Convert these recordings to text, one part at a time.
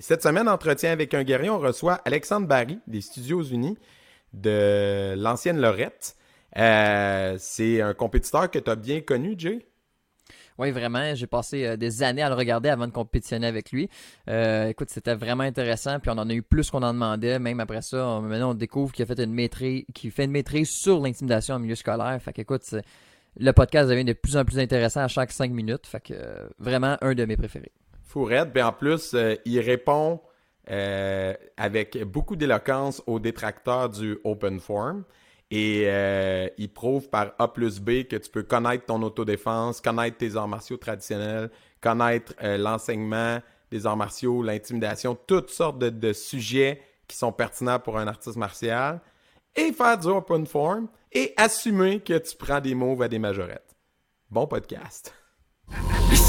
Cette semaine, entretien avec un guerrier, on reçoit Alexandre Barry des Studios Unis de l'ancienne Lorette. Euh, c'est un compétiteur que tu as bien connu, Jay? Oui, vraiment. J'ai passé euh, des années à le regarder avant de compétitionner avec lui. Euh, écoute, c'était vraiment intéressant. Puis on en a eu plus qu'on en demandait. Même après ça, maintenant on découvre qu'il a fait une maîtrise, qu'il fait une maîtrise sur l'intimidation en milieu scolaire. Fait qu'écoute, le podcast devient de plus en plus intéressant à chaque cinq minutes. Fait que vraiment un de mes préférés. Fourette. Puis en plus, il répond avec beaucoup d'éloquence aux détracteurs du Open Forum. Et euh, il prouve par A plus B que tu peux connaître ton autodéfense, connaître tes arts martiaux traditionnels, connaître euh, l'enseignement des arts martiaux, l'intimidation, toutes sortes de, sujets qui sont pertinents pour un artiste martial, et faire du open form, et assumer que tu prends des moves à des majorettes. Bon podcast.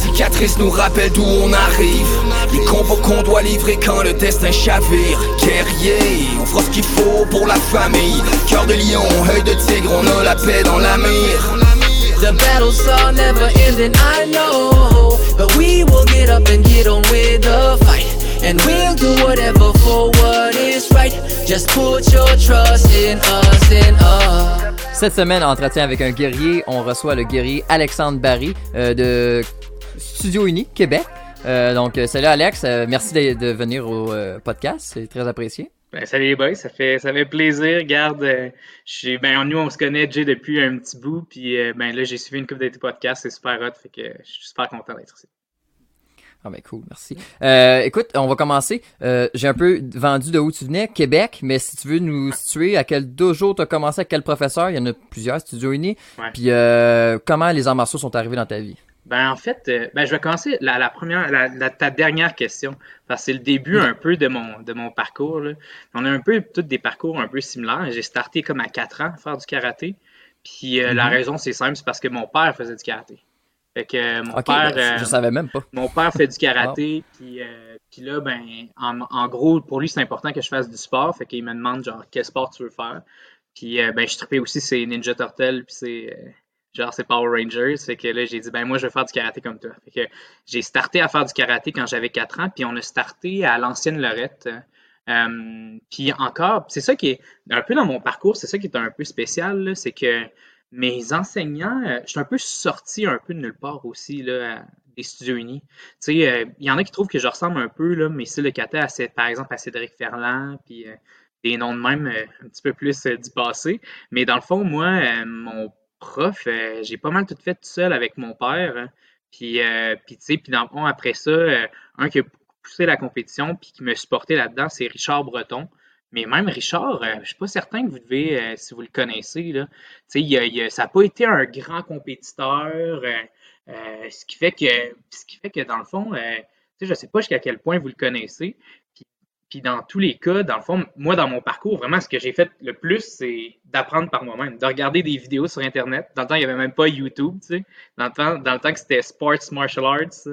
Cicatrices nous rappellent d'où on arrive. Les combos qu'on doit livrer quand le destin chavire. Guerrier, on fera ce qu'il faut pour la famille. Cœur de lion, œil de tigre, on a la paix dans la mire The battles are never ending, I know. But we will get up and get on with the fight. And we'll do whatever for what is right. Just put your trust in us, in us cette semaine, entretien avec un guerrier, on reçoit le guerrier Alexandre Barry euh, de Studio Uni, Québec. Euh, donc, euh, salut Alex, merci de, venir au podcast, c'est très apprécié. Ben, salut les boys, ça fait, ça fait plaisir. Regarde, je ben, nous, on se connaît déjà depuis un petit bout, puis ben, là, j'ai suivi une coupe de tes podcasts, c'est super hot, fait que je suis super content d'être ici. Ah ben cool, merci. Euh, écoute, on va commencer. Euh, j'ai un peu vendu de où tu venais, Québec, mais si tu veux nous situer, à quel dojo tu as commencé, à quel professeur, il y en a plusieurs, Studio Uni, puis euh, comment les arts martiaux sont arrivés dans ta vie? Ben en fait, ben, je vais commencer la, la première, la, ta dernière question, parce que c'est le début un peu de mon, de mon parcours. Là. On a un peu tous des parcours un peu similaires. J'ai starté comme à 4 ans à faire du karaté. Puis la mm-hmm. raison, c'est simple, c'est parce que mon père faisait du karaté. Fait que euh, mon père. Ben, je, euh, savais même pas. Mon père fait du karaté, puis, euh, puis là, ben, en, gros, pour lui, c'est important que je fasse du sport. Fait qu'il me demande, genre, quel sport tu veux faire. Puis, ben, je trippais aussi, c'est Ninja Turtle, puis c'est. Genre, c'est Power Rangers. Fait que là, j'ai dit, ben, moi, je vais faire du karaté comme toi. Fait que j'ai starté à faire du karaté quand j'avais 4 ans, puis on a starté à l'ancienne Lorette. puis encore, c'est ça qui est un peu dans mon parcours, c'est ça qui est un peu spécial, c'est que mes enseignants, euh, je suis un peu sorti un peu de nulle part aussi là, des studios unis. Tu sais, euh, il y en a qui trouvent que je ressemble un peu, là, mais styles de kata, à, par exemple, à Cédric Ferland, puis euh, des noms de même un petit peu plus du passé. Mais dans le fond, moi, mon prof, j'ai pas mal tout fait tout seul avec mon père. Hein. puis, puis tu sais, puis dans après ça, un qui a poussé la compétition, puis qui me supportait là-dedans, c'est Richard Breton. Mais même Richard, euh, je ne suis pas certain que vous devez, euh, si vous le connaissez, là, il ça n'a pas été un grand compétiteur, euh, ce, qui fait que, ce qui fait que, dans le fond, je ne sais pas jusqu'à quel point vous le connaissez. Puis, dans tous les cas, dans le fond, moi, dans mon parcours, vraiment, ce que j'ai fait le plus, c'est d'apprendre par moi-même, de regarder des vidéos sur Internet. Dans le temps, il n'y avait même pas YouTube, tu sais. Dans le temps, que c'était Sports Martial Arts.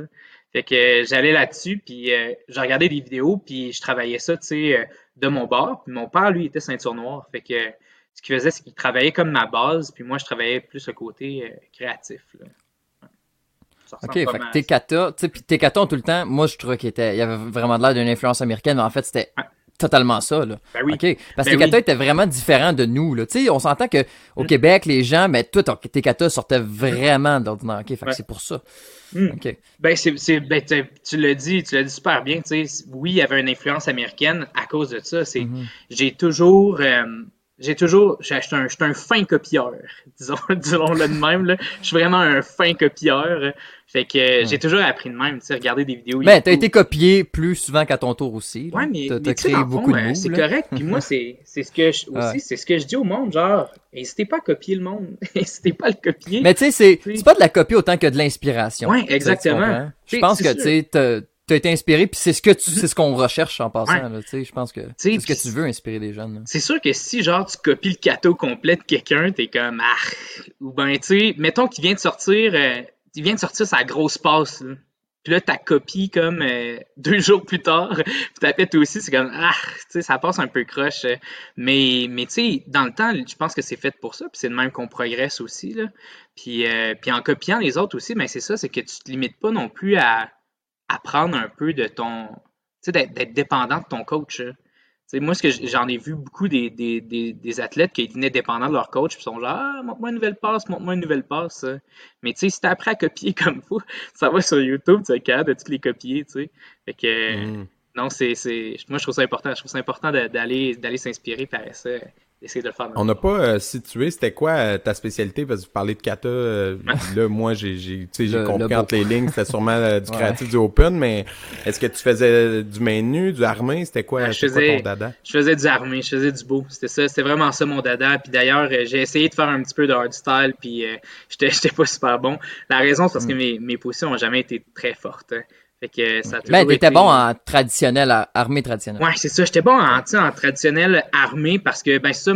Fait que j'allais là-dessus, puis je regardais des vidéos, puis je travaillais ça, tu sais, de mon bord. Puis mon père, lui, était ceinture noire. Fait que ce qu'il faisait, c'est qu'il travaillait comme ma base, puis moi, je travaillais plus le côté euh, Ok, fait que tes katas, tu sais, puis tes katas tout le temps, moi, je trouvais qu'il y avait vraiment de l'air d'une influence américaine, mais en fait, c'était totalement ça. Là. Ben oui. OK? Parce que ben les katas étaient vraiment différents de nous. Là. sais, on s'entend qu'au mm. Québec, les gens, mais toi, tes katas sortaient vraiment d'ordinaire. OK, fait que c'est pour ça. Mm. OK. Ben, c'est, ben, tu l'as dit, tu l'as dit super bien. Oui, il y avait une influence américaine à cause de ça. C'est, mm-hmm. J'ai toujours. Euh, j'ai toujours, je suis un, un, fin copieur, disons, disons-le de même, là. Je suis vraiment un fin copieur. Fait que j'ai toujours appris de même, tu sais, regarder des vidéos. Ben, t'as été copié plus souvent qu'à ton tour aussi. Ouais, mais, t'as, créé beaucoup de euh, C'est correct. Puis moi, c'est, c'est ce que je, aussi, c'est ce que je dis au monde, genre, n'hésitez pas à copier le monde. n'hésitez pas à le copier. Mais tu sais, c'est, c'est pas de la copie autant que de l'inspiration. Ouais, exactement. Je pense que, tu sais, tu as été inspiré, puis c'est ce que tu, c'est ce qu'on recherche en passant. sais je pense que c'est ce que tu veux inspirer des jeunes. C'est sûr que si genre tu copies le cateau complet de quelqu'un, t'es comme ah ou ben tu sais, mettons qu'il vient de sortir, euh, il vient de sortir sa grosse passe. Là. Puis là, ta copie comme euh, deux jours plus tard, puis t'as fait toi aussi, c'est comme ah, tu sais, ça passe un peu croche. Euh. mais mais tu sais, dans le temps, je pense que c'est fait pour ça, puis c'est de même qu'on progresse aussi là. Puis puis en copiant les autres aussi, mais ben, c'est ça, c'est que tu te limites pas non plus à apprendre un peu de ton d'être dépendant de ton coach. moi, ce que j'en ai vu beaucoup des, des, des, athlètes qui étaient dépendants de leur coach, puis sont genre Ah, montre-moi une nouvelle passe, montre-moi une nouvelle passe. Mais tu sais, si t'apprends à copier comme faut, ça va sur YouTube, tu es capable de toutes les copier, tu sais. Fait que mm. non, c'est. Moi je trouve ça important. Je trouve ça important d'aller d'aller s'inspirer par ça de On n'a pas euh, situé, c'était quoi euh, ta spécialité? Parce que vous parlez de kata, euh, là, moi, j'ai compris entre les lignes, c'était sûrement du créatif, du open, mais est-ce que tu faisais du main nu, du armé? C'était quoi, je faisais, ton dada? Je faisais du armé, je faisais du beau. C'était ça, c'était vraiment ça mon dada. Puis d'ailleurs, j'ai essayé de faire un petit peu de hardstyle, puis j'étais pas super bon. La raison, c'est parce que mm. mes, mes positions n'ont jamais été très fortes. Hein. Fait que ça ben, t'étais bon en traditionnel, armée traditionnelle. Ouais, c'est ça. J'étais bon en, en traditionnel armée parce que, ben, ça,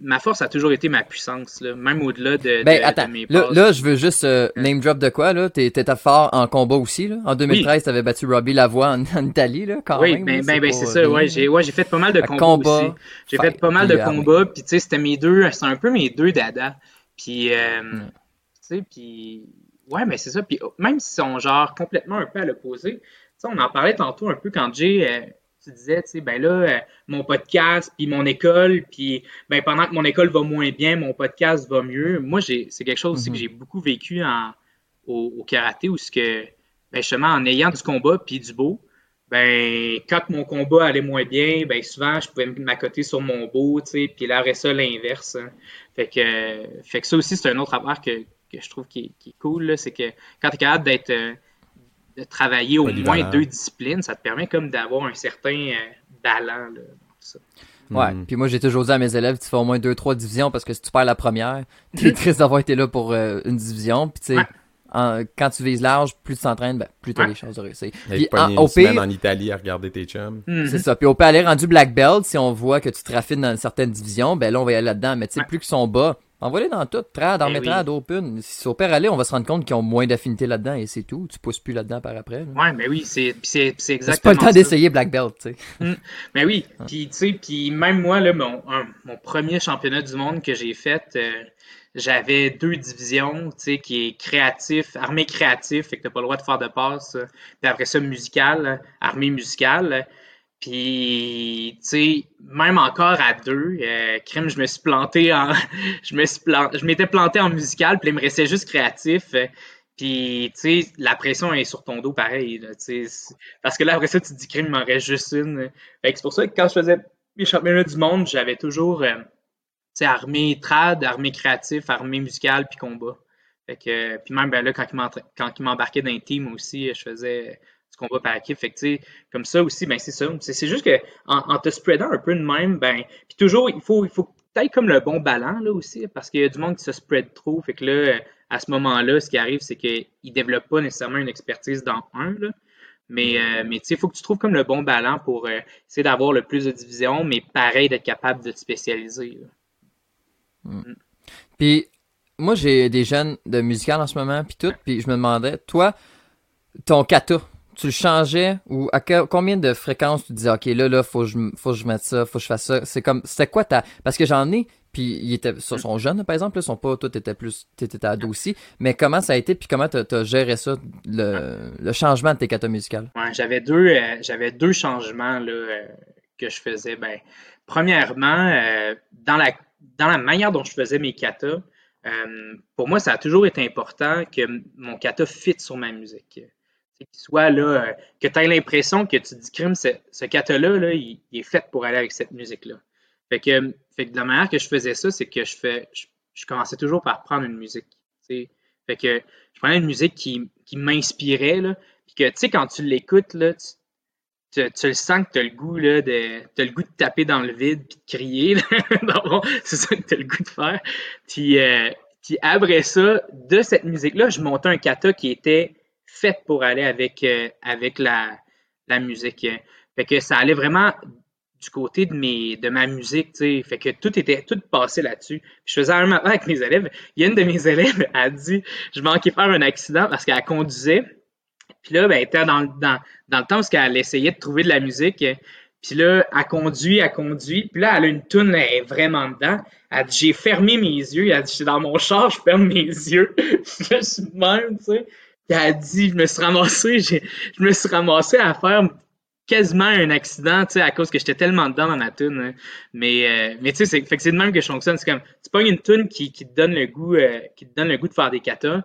ma force a toujours été ma puissance, là, même au-delà de, ben, attends, mes là, là, je veux juste euh, name drop de quoi, là? T'étais fort en combat aussi, là? En 2013, t'avais battu Robbie Lavoie en, en, Italie, là, quand oui, même. Ben, ben, ben, c'est ça, ouais. J'ai, ouais, j'ai fait pas mal de combats aussi. J'ai fait pas mal de combats, puis tu sais, c'était mes deux, c'est un peu mes deux dada. Puis, euh, tu sais, puis Ouais, mais c'est ça. Puis oh, même si sont genre complètement un peu à l'opposé, on en parlait tantôt un peu quand Jay, euh, tu disais, tu sais, ben là, euh, mon podcast, puis mon école, puis ben pendant que mon école va moins bien, mon podcast va mieux. Moi, j'ai, c'est quelque chose aussi que mhm. j'ai beaucoup vécu en, au, karaté, où ce que, ben justement, en ayant du combat puis du beau, ben quand mon combat allait moins bien, ben souvent je pouvais m'accoter sur mon beau, tu sais, puis là ça l'inverse. Hein. Fait que fait que ça aussi c'est un autre affaire que, que je trouve qui est, cool, c'est que quand tu es capable d'être euh, de travailler au moins deux disciplines, ça te permet comme d'avoir un certain euh, ballon. Ouais, hmm. puis moi j'ai toujours dit à mes élèves, tu fais au moins deux, trois divisions parce que si tu perds la première, tu es triste d'avoir été là pour euh, une division. Puis tu sais, quand tu vises large, plus tu t'entraînes, ben, plus tu as les chances de réussir. Puis en, au pire, en Italie à regarder tes chums. Mhm. C'est ça. Puis au pire, aller rendu black belt, si on voit que tu trafiques dans certaines divisions, ben là on va y aller là-dedans. Mais tu sais, plus qu'ils sont bas, Envoie-les dans tout, trad, en eh open. Si au père aller, on va se rendre compte qu'ils ont moins d'affinité là-dedans et c'est tout. Tu pousses plus là-dedans par après. Ouais, mais oui, c'est exactement C'est pas le temps d'essayer Black Belt, tu sais. Mm. Mais oui, puis tu sais, puis même moi, là, mon, mon premier championnat du monde que j'ai fait, euh, j'avais deux divisions, tu sais, qui est créatif, armée créatif, fait que t'as pas le droit de faire de passe. Puis après ça, musical, armée musicale. Puis, tu sais, même encore à deux, euh, je me suis planté en, je m'étais planté en musical, puis il me restait juste créatif. puis, tu sais, la pression est sur ton dos pareil, parce que là après ça, tu dis crime, il m'en reste juste une. Fait c'est pour ça que quand je faisais les championnats du monde, j'avais toujours, euh, tu sais, armée trad, armée créatif, armée musicale, puis combat. Fait que, puis même ben là, quand il m'embarquait dans un team aussi, je faisais qu'on va par équipe. Fait que, comme ça aussi, ben, c'est ça. C'est juste que en, te spreadant un peu de même, ben, puis toujours, il faut, il faut que comme le bon ballon, là, aussi, parce qu'il y a du monde qui se spread trop. Fait que là, à ce moment-là, ce qui arrive, c'est qu'ils ne développent pas nécessairement une expertise dans un, là. Mais, euh, mais il faut que tu trouves comme le bon ballon pour euh, essayer d'avoir le plus de divisions, mais pareil, d'être capable de te spécialiser. Hmm. Hmm. Puis, moi, j'ai des jeunes de musical en ce moment, puis tout, puis je me demandais, toi, ton kata, tu le changeais ou à combien de fréquences tu disais ok là là faut que je faut que je mette ça faut que je fasse ça. C'est comme c'était quoi ta parce que j'en ai puis ils étaient sont jeunes par exemple ils sont pas toi t'étais plus t'étais ado aussi mais comment ça a été puis comment t'as as géré ça le, le changement de tes katas musicales? Ouais, j'avais deux euh, j'avais deux changements là euh, que je faisais. Ben premièrement euh, dans la dans la manière dont je faisais mes katas pour moi ça a toujours été important que mon kata fit sur ma musique qu'il là, euh, que tu aies l'impression que tu dis ce, ce kata-là, là, il, est fait pour aller avec cette musique-là. Fait que, fait que de la manière que je faisais ça, c'est que je fais je, commençais toujours par prendre une musique. Fait que je prenais une musique qui, qui m'inspirait, puis que tu sais, quand tu l'écoutes, là, tu, tu, le sens que tu as le goût là, de le goût de taper dans le vide puis de crier. c'est ça que tu as le goût de faire. Puis, euh, puis après ça, de cette musique-là, je montais un kata qui était faite pour aller avec, euh, avec la, la musique. Fait que ça allait vraiment du côté de mes de ma musique, tu sais. Fait que tout était tout passé là-dessus. Je faisais un matin avec mes élèves. Il y a une de mes élèves a dit je manquais faire un accident parce qu'elle conduisait. Puis là, ben, elle était dans, dans, dans le temps où elle essayait de trouver de la musique. Puis là, elle conduit, elle conduit. Puis là, elle a une toune, elle est vraiment dedans. Elle dit, j'ai fermé mes yeux. Elle dit, je suis dans mon char, je ferme mes yeux. je suis même, tu sais. Il a dit, je me suis ramassé, je me suis ramassé à faire quasiment un accident, tu sais, à cause que j'étais tellement dedans dans ma tune. hein. Mais, euh, mais tu sais, c'est, c'est de même que je fonctionne. C'est comme, tu pognes une tune qui, qui te donne le goût, euh, qui donne le goût de faire des katas.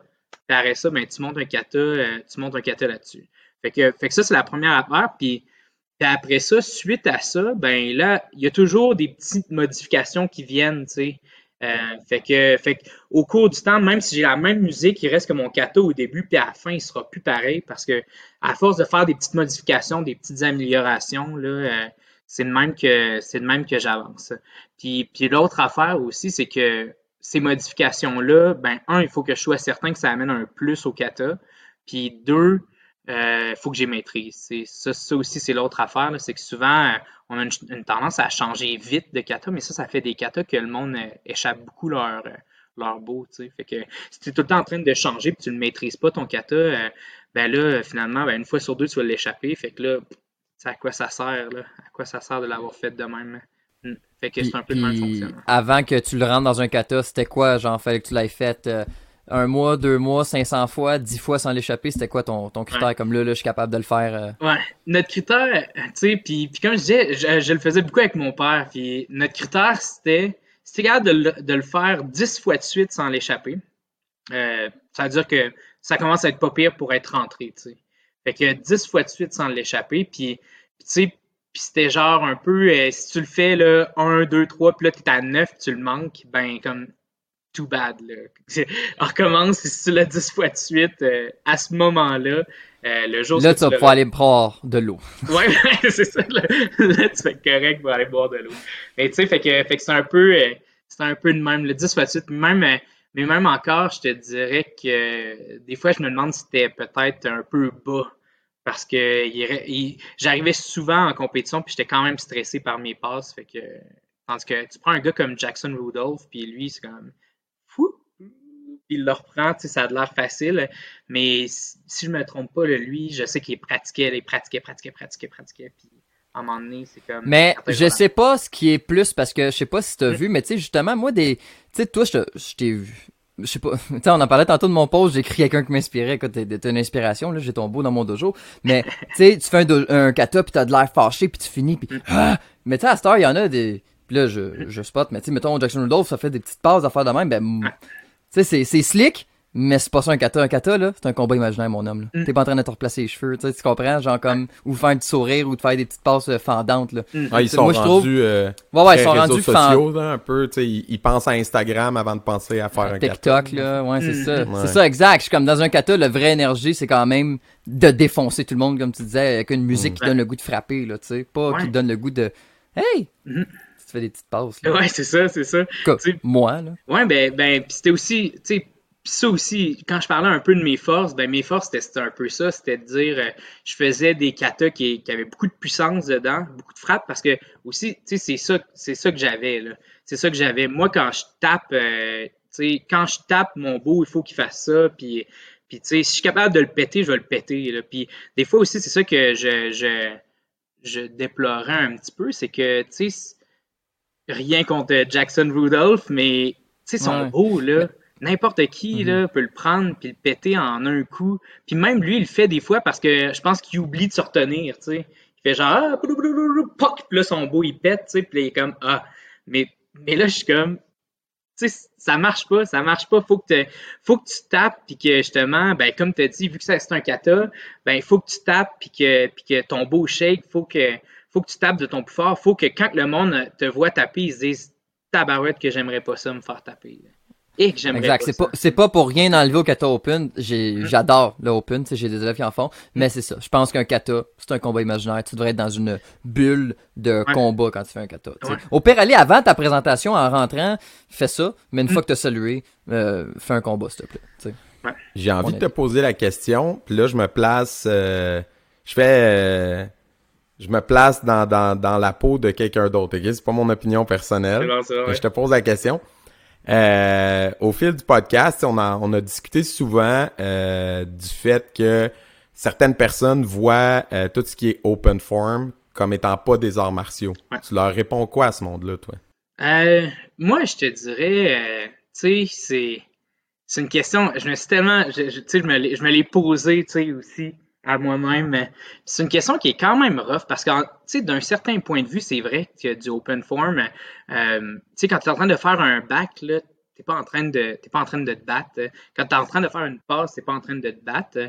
Puis après ça, ben, tu montes un kata, euh, tu montes un kata là-dessus. Fait que, fait que ça, c'est la première affaire. Puis, puis après ça, suite à ça, ben là, il y a toujours des petites modifications qui viennent, tu sais. Euh, fait que, fait que au cours du temps, même si j'ai la même musique, il reste que mon kata au début, puis à la fin, il sera plus pareil parce que à force de faire des petites modifications, des petites améliorations, là, euh, c'est de même que c'est de même que j'avance. Puis, puis l'autre affaire aussi, c'est que ces modifications-là, ben un, il faut que je sois certain que ça amène un plus au kata. Puis deux, il faut que j'ai maîtrise. Ça, ça aussi, c'est l'autre affaire. C'est que souvent, euh, on a une, une tendance à changer vite de kata, mais ça, ça fait des katas que le monde euh, échappe beaucoup leur, euh, leur beau. tu sais. Fait que si tu es tout le temps en train de changer et tu ne maîtrises pas ton kata, euh, ben là, finalement, ben, une fois sur deux, tu vas l'échapper. Fait que là, c'est à quoi ça sert, là? À quoi ça sert de l'avoir fait de même? Hmm. Fait que c'est un peu de même Puis, fonctionnement. avant que tu le rentres dans un kata, c'était quoi? Genre, fallait que tu l'aies fait euh, un mois, deux mois, 500 fois, 10 fois sans l'échapper. C'était quoi ton, ton critère? Comme là, là, je suis capable de le faire. euh, Ouais, notre critère, tu sais, puis, puis comme je disais, je, je le faisais beaucoup avec mon père, puis notre critère, c'était, t'es capable de, le- de le faire 10 fois de suite sans l'échapper, euh, ça veut dire que ça commence à être pas pire pour être rentré, tu sais. Fait que 10 fois de suite sans l'échapper, puis, puis tu sais, puis c'était genre un peu, euh, si tu le fais, là, 1, 2, 3, puis là, t'es à 9, puis tu le manques, ben, comme, too bad, là. On recommence, si tu l'as 10 fois de suite, euh, à ce moment-là, euh, le jour Là, où tu vas pouvoir aller prendre de l'eau. Ouais, c'est ça. Là, là, tu fais correct pour aller boire de l'eau. Mais tu sais, fait que, fait que c'est un peu, euh, c'est un peu de même, le 10 fois de suite. Même, mais même encore, je te dirais que des fois, je me demande si c'était peut-être un peu bas. Parce que il, re- il- j'arrivais souvent en compétition, puis j'étais quand même stressé par mes passes. Fait que, tandis que tu prends un gars comme Jackson Rudolph, puis lui, c'est comme il le reprend, tu sais, ça a de l'air facile. Mais si je me trompe pas, là, lui, je sais qu'il pratiquait, il pratiquait, pratiquait, pratiquait, pratiquait. Puis à un moment donné, c'est comme. Mais je sais pas ce qui est plus parce que je sais pas si t'as Mm. vu, mais tu sais, justement, moi, des. Tu sais, toi, je t'ai vu. Je sais pas. Tu sais, on en parlait tantôt de mon post, j'ai écrit quelqu'un qui m'inspirait. Écoute, t'es une inspiration, là, j'ai ton beau dans mon dojo. Mais, tu sais, tu fais un, un kata pis t'as de l'air fâché pis tu finis pis. Mm. Ah! Mais tu sais, à cette heure, il y en a des. Pis là, je, je spot, mais tu sais, mettons, Jackson Rudolph, ça fait des petites passes à faire de même, ben. Tu sais, c'est- c'est slick, mais c'est pas ça un kata. Un kata, là, c'est un combat imaginaire, mon homme, là. Mm. T'es pas en train de te replacer les cheveux, tu sais, tu comprends? Genre comme, ou faire du sourire, ou de faire des petites passes euh, fendantes, là. Ah, ils sont moi, je trouve- rendus euh, Ouais, ouais, ils très sont réseaux rendus sociaux, là, un peu. tu sais, Ils, ils pensent à Instagram avant de penser à faire un TikTok, gâteau. là, ouais, c'est Mm. ça. Ouais. C'est ça, exact. Je suis comme dans un kata, le vrai énergie, c'est quand même de défoncer tout le monde, comme tu disais, avec une musique qui Ouais. donne le goût de frapper, là, tu sais. Pas Ouais. qui donne le goût de Hey! Tu fais des petites passes, là. Ouais, c'est ça, c'est ça. Comme moi, là. Ouais, ben, ben c'était aussi, tu sais, ça aussi, quand je parlais un peu de mes forces, ben mes forces, c'était c'était un peu ça, c'était de dire, euh, je faisais des katas qui, qui avaient beaucoup de puissance dedans, beaucoup de frappe, parce que aussi, tu sais, c'est ça, c'est ça que j'avais, là. C'est ça que j'avais. Moi, quand je tape, euh, tu sais, quand je tape mon beau, il faut qu'il fasse ça, puis, puis tu sais, si je suis capable de le péter, je vais le péter, là. Puis des fois aussi, c'est ça que je, je, je déplorais un petit peu, c'est que, tu sais, rien contre Jackson Rudolph, mais tu sais, son Ouais. beau, là, n'importe qui là, peut le prendre puis le péter en un coup. Puis même lui, il le fait des fois parce que je pense qu'il oublie de se retenir, tu sais. Il fait genre, ah, blablabla, poc, puis là, son beau, il pète, tu sais, puis là, il est comme, ah. Mais, mais là, je suis comme, tu sais, ça marche pas, ça marche pas. Faut que, faut que tu tapes, puis que justement, ben, comme tu as dit, vu que c'est un kata, ben, il faut que tu tapes, puis que, puis que ton beau shake, faut que, faut que tu tapes de ton plus fort. Faut que quand le monde te voit taper, ils se disent, tabarouette, que j'aimerais pas ça me faire taper. Et que j'aimerais Exact. pas C'est ça. pas, c'est pas pour rien enlever au kata open. J'ai, j'adore le open, j'ai des élèves qui en font. Mais c'est ça. Je pense qu'un kata, c'est un combat imaginaire. Tu devrais être dans une bulle de Ouais. combat quand tu fais un kata. Ouais. Au pire, aller avant ta présentation en rentrant, fais ça. Mais une Mm. fois que t'as salué, euh, fais un combat, s'il te plaît. J'ai envie On de te poser la question, puis là, je me place... euh, je fais... euh, je me place dans, dans, dans la peau de quelqu'un d'autre, ok? C'est pas mon opinion personnelle. Bon, ouais. Je te pose la question. Euh, au fil du podcast, on a, on a discuté souvent euh, du fait que certaines personnes voient euh, tout ce qui est open form comme étant pas des arts martiaux. Ouais. Tu leur réponds quoi à ce monde-là, toi? Moi, je te dirais, tu sais, c'est, c'est une question, je me suis tellement, je, je- tu sais, je me l'ai, je me l'ai posé, tu sais, aussi, à moi-même. C'est une question qui est quand même rough parce que, tu sais, d'un certain point de vue, c'est vrai que du open form, euh, tu sais, quand tu es en train de faire un back, là, t'es pas en train de t'es pas en train de te battre. Quand tu es en train de faire une passe, t'es pas en train de te battre.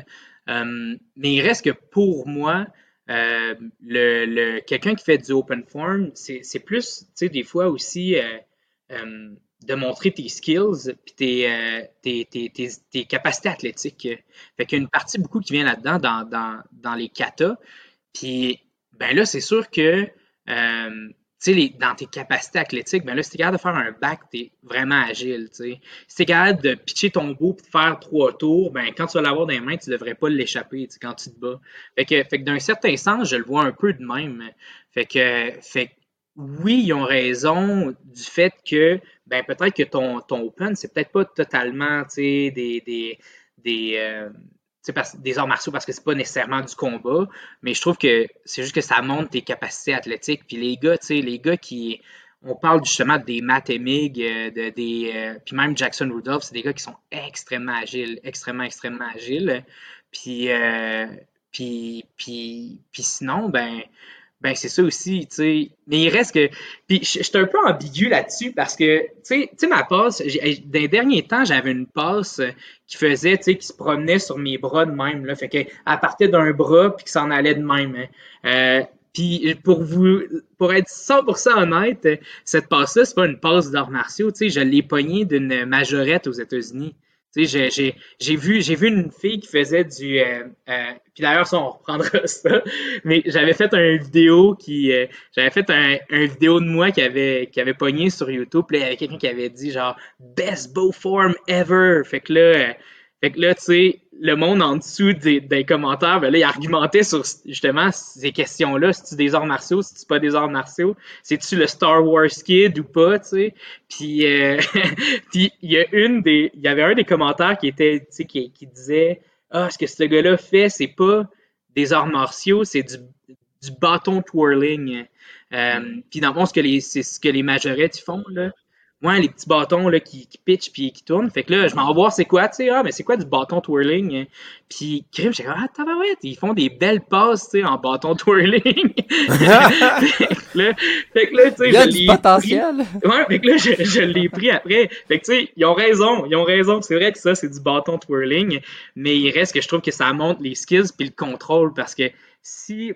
Euh, mais il reste que pour moi, euh, le, le quelqu'un qui fait du open form, c'est plus, tu sais, des fois aussi de montrer tes skills puis tes, euh, tes, tes, tes, capacités athlétiques. Fait qu'il y a une partie beaucoup qui vient là-dedans dans, dans, dans, les katas. Puis ben là, c'est sûr que euh, dans tes capacités athlétiques, ben là, si capable de faire un back, tu es vraiment agile. sais. Si tu es capable de pitcher ton beau et de faire trois tours, ben quand tu vas l'avoir dans les mains, tu devrais pas l'échapper quand tu te bats. Fait que, fait que d'un certain sens, je le vois un peu de même. Fait que, fait oui, ils ont raison du fait que ben peut-être que ton, ton open, c'est peut-être pas totalement des, des, des, euh, des arts martiaux parce que c'est pas nécessairement du combat, mais je trouve que c'est juste que ça montre tes capacités athlétiques. Puis les gars, les gars qui. On parle justement des Matt Emig, euh, de, des, euh, puis même Jackson Rudolph, c'est des gars qui sont extrêmement agiles, extrêmement, extrêmement agiles. Puis, puis, puis, puis sinon, ben, ben c'est ça aussi, tu sais. Mais il reste que. Puis je suis un peu ambigu là-dessus parce que, tu sais, ma passe, dans les derniers temps, j'avais une passe qui faisait, tu sais, qui se promenait sur mes bras de même, là. Fait qu'elle partait d'un bras puis qui s'en allait de même. Hein. Euh, puis pour vous, pour être 100% honnête, cette passe-là, c'est pas une passe d'arts martiaux, tu sais, je l'ai pognée d'une majorette aux États-Unis. Tu sais, j'ai vu, j'ai vu une fille qui faisait du. Euh, euh, puis d'ailleurs, ça, on reprendra ça. Mais j'avais fait un vidéo qui. Euh, j'avais fait un, un, vidéo de moi qui avait, qui avait pogné sur YouTube. Puis là, il y avait quelqu'un qui avait dit genre Best bow form ever. Fait que là, fait que là, tu sais, le monde en dessous des, commentaires, ben là, il argumentait sur justement ces questions-là. Si tu des arts martiaux, si tu pas des arts martiaux, c'est-tu le Star Wars kid ou pas, tu sais? Puis, euh, puis il y a une des, il y avait un des commentaires qui était, tu sais, qui, qui disait, ah, ce que ce gars-là fait, c'est pas des arts martiaux, c'est du, du bâton twirling. Euh, puis dans le fond, c'est ce que les majorettes font là ouais, les petits bâtons là, qui, qui pitchent puis qui tournent. Fait que là, je m'en vais voir c'est quoi, tu sais, ah, mais c'est quoi du bâton twirling? Puis, crime, j'ai ah, tabarouette, ils font des belles passes, tu sais, en bâton twirling. fait que là, tu sais, je l'ai potentiel. Ouais, fait que là, je, je l'ai pris après. Fait que, tu sais, ils ont raison, ils ont raison. C'est vrai que ça, c'est du bâton twirling, mais il reste que je trouve que ça montre les skills puis le contrôle parce que si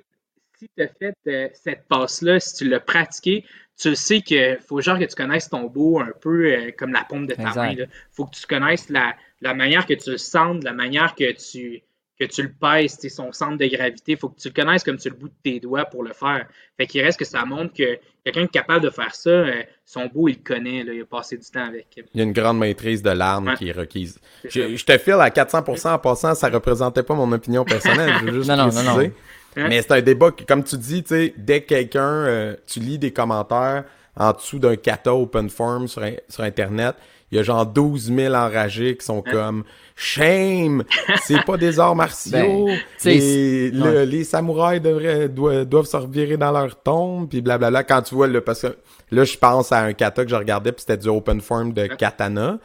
si tu as fait euh, cette passe-là, si tu l'as pratiqué, tu sais qu'il faut genre que tu connaisses ton beau un peu euh, comme la pompe de ta main. Il faut que tu connaisses la, la, manière que tu le sens, la manière que tu, que tu le pèses, son centre de gravité. Il faut que tu le connaisses comme tu le bout de tes doigts pour le faire. Fait qu'il reste que ça montre que quelqu'un qui est capable de faire ça, euh, son beau, il le connaît. Là, il a passé du temps avec. Il y a une grande maîtrise de l'arme qui est requise. Je, te file à 400% en passant, ça représentait pas mon opinion personnelle. Je veux juste non, non, non, non. Hein? Mais c'est un débat que, comme tu dis, tu sais, dès que quelqu'un, euh, tu lis des commentaires en dessous d'un kata open form sur, sur Internet, il y a genre 12 000 enragés qui sont hein? comme Shame! C'est pas des arts martiaux! Ben, les samouraïs devraient, doivent, se revirer dans leur tombe, puis blablabla. Quand tu vois, là, parce que là, je pense à un kata que je regardais, puis c'était du open form de katana.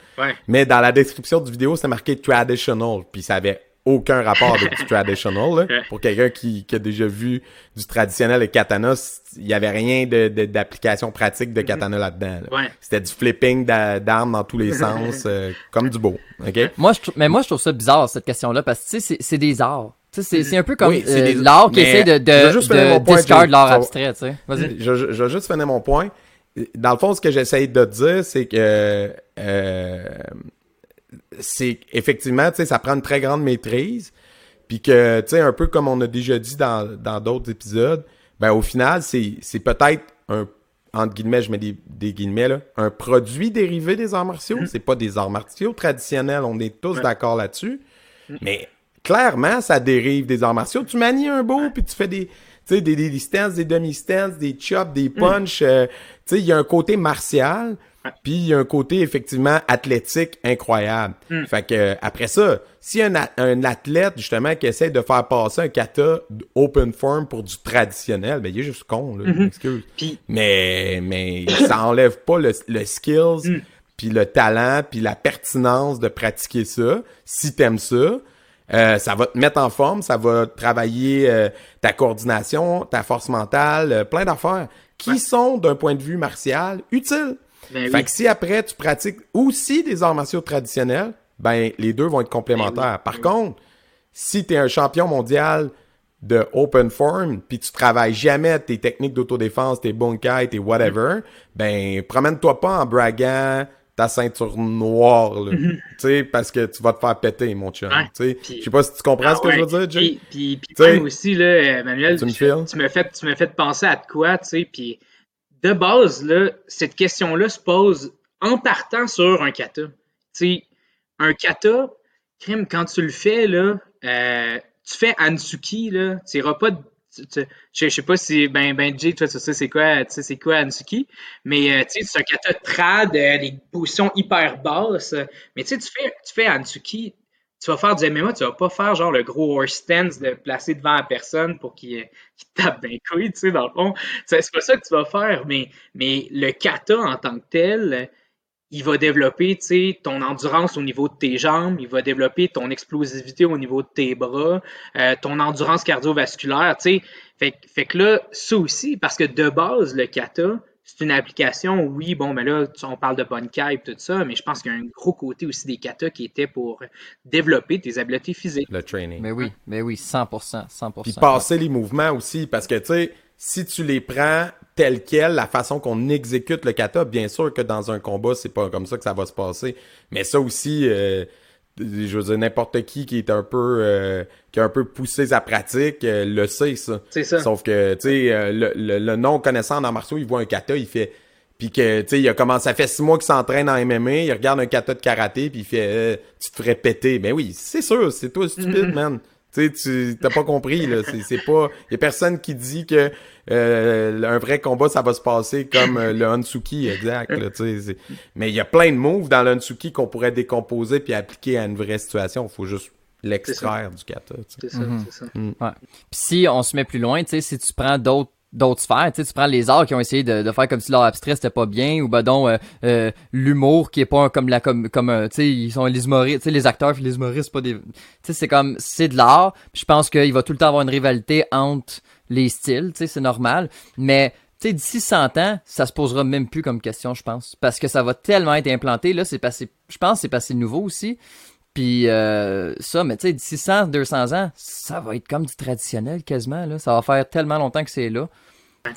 Mais dans la description du vidéo, c'était marqué traditional, puis ça avait aucun rapport avec du traditional. Pour quelqu'un qui, qui, a déjà vu du traditionnel et katana, il y avait rien de, d'application pratique de mm-hmm. katana là-dedans. C'était du flipping d'armes dans tous les sens, euh, comme du beau. Okay? Moi, je, mais moi, je trouve ça bizarre, cette question-là, parce que c'est, c'est des arts. C'est, c'est un peu comme euh, l'art qui essaie de, de, de discard l'art abstrait. Vas-y. Je, je, je vais juste finir mon point. Dans le fond, ce que j'essaye de dire, c'est que euh, c'est effectivement, tu sais, ça prend une très grande maîtrise. Puis que, tu sais, un peu comme on a déjà dit dans d'autres épisodes, ben au final, c'est peut-être un, entre guillemets, je mets des, des, guillemets là, un produit dérivé des arts martiaux. Mm. C'est pas des arts martiaux traditionnels, on est tous d'accord là-dessus. Mm. Mais clairement, ça dérive des arts martiaux. Tu manies un beau, puis tu fais des, tu sais, des, des, stances, des demi-stances, des chops, des mm. punches. Euh, tu sais, il y a un côté martial. Puis il y a un côté effectivement athlétique incroyable. Hmm. Fait que après ça, si un, un athlète justement qui essaie de faire passer un kata open form pour du traditionnel, ben il est juste con là, mm-hmm. excuse. Mais mais ça enlève pas le, le skills, hmm. puis le talent, puis la pertinence de pratiquer ça. Si t'aimes ça, Euh, ça va te mettre en forme, ça va travailler euh, ta coordination, ta force mentale, euh, plein d'affaires qui sont, d'un point de vue martial, utiles. Ben fait oui. que si après tu pratiques aussi des arts martiaux traditionnels, ben les deux vont être complémentaires. Par contre, si tu es un champion mondial de open form, puis tu travailles jamais tes techniques d'autodéfense, tes bunkai, tes whatever, ben promène-toi pas en braguant ta ceinture noire, là. sais, parce que tu vas te faire péter, mon chum. Je sais pas si tu comprends Ah ce que ouais. je veux dire, Jay. Puis, puis, puis T'sais, même aussi, là, Manuel, tu me files? tu fait, tu penser à de quoi, tu sais, puis de base, cette question-là se pose en partant sur un kata. Un kata, crime, quand tu le fais, là, euh, tu fais Ansuki, là, tu pas je, sais pas si ben ben tu sais c'est quoi tu sais c'est quoi Ansuki mais euh, c'est un kata trad euh, des positions hyper basses mais tu tu fais tu fais Ansuki tu vas faire du MMA, tu vas pas faire genre le gros horse stance de placer devant la personne pour qu'il euh, te tape d'un couille, tu sais, dans le fond. C'est pas ça que tu vas faire, mais, mais le kata en tant que tel, il va développer, tu sais, ton endurance au niveau de tes jambes, il va développer ton explosivité au niveau de tes bras, euh, ton endurance cardiovasculaire, tu sais. Fait, fait que là, ça aussi, parce que de base, le kata, c'est une application, oui, bon, mais là, tu- on parle de Bonkai et tout ça, mais je pense qu'il y a un gros côté aussi des katas qui était pour développer tes habiletés physiques. Le training. Mais oui, mais oui, 100%, 100%. Puis passer les mouvements aussi, parce que, tu sais, si tu les prends tel quel, la façon qu'on exécute le kata, bien sûr que dans un combat, c'est pas comme ça que ça va se passer. Mais ça aussi, euh, je veux dire, n'importe qui qui est un peu, euh, qui a un peu poussé sa pratique, euh, le sait, ça. C'est ça. Sauf que, tu sais, euh, le, le, le non-connaissant en arts martiaux, il voit un kata, il fait... Puis que, tu sais, il a commencé, ça fait six mois qu'il s'entraîne en MMA, il regarde un kata de karaté, puis il fait euh, Tu te ferais péter ». Ben oui, c'est sûr, c'est toi stupide, man. Tu sais, tu t'as pas compris, là. C'est, c'est pas... Il y a personne qui dit que euh, un vrai combat, ça va se passer comme euh, le Hansuki, exact, là, tu sais. c'est- Mais il y a plein de moves dans le Hansuki qu'on pourrait décomposer puis appliquer à une vraie situation. Faut juste l'extraire du kata, tu sais. C'est ça, c'est ça. Ouais. Puis si on se met plus loin, tu sais, si tu prends d'autres d'autres sphères, tu sais, tu prends les arts qui ont essayé de, de faire comme si l'art abstrait c'était pas bien, ou ben donc euh, euh, l'humour qui est pas comme la comme comme euh, tu sais ils sont les humoristes, tu sais les acteurs puis les humoristes pas des, tu sais c'est comme c'est de l'art. Je pense qu'il va tout le temps avoir une rivalité entre les styles, tu sais c'est normal, mais tu sais, d'ici 100 ans, ça se posera même plus comme question, je pense. Parce que ça va tellement être implanté. Là, c'est passé, je pense c'est passé nouveau aussi. Puis euh, ça, mais tu sais, d'ici 100, 200 ans, ça va être comme du traditionnel quasiment. Là. Ça va faire tellement longtemps que c'est là.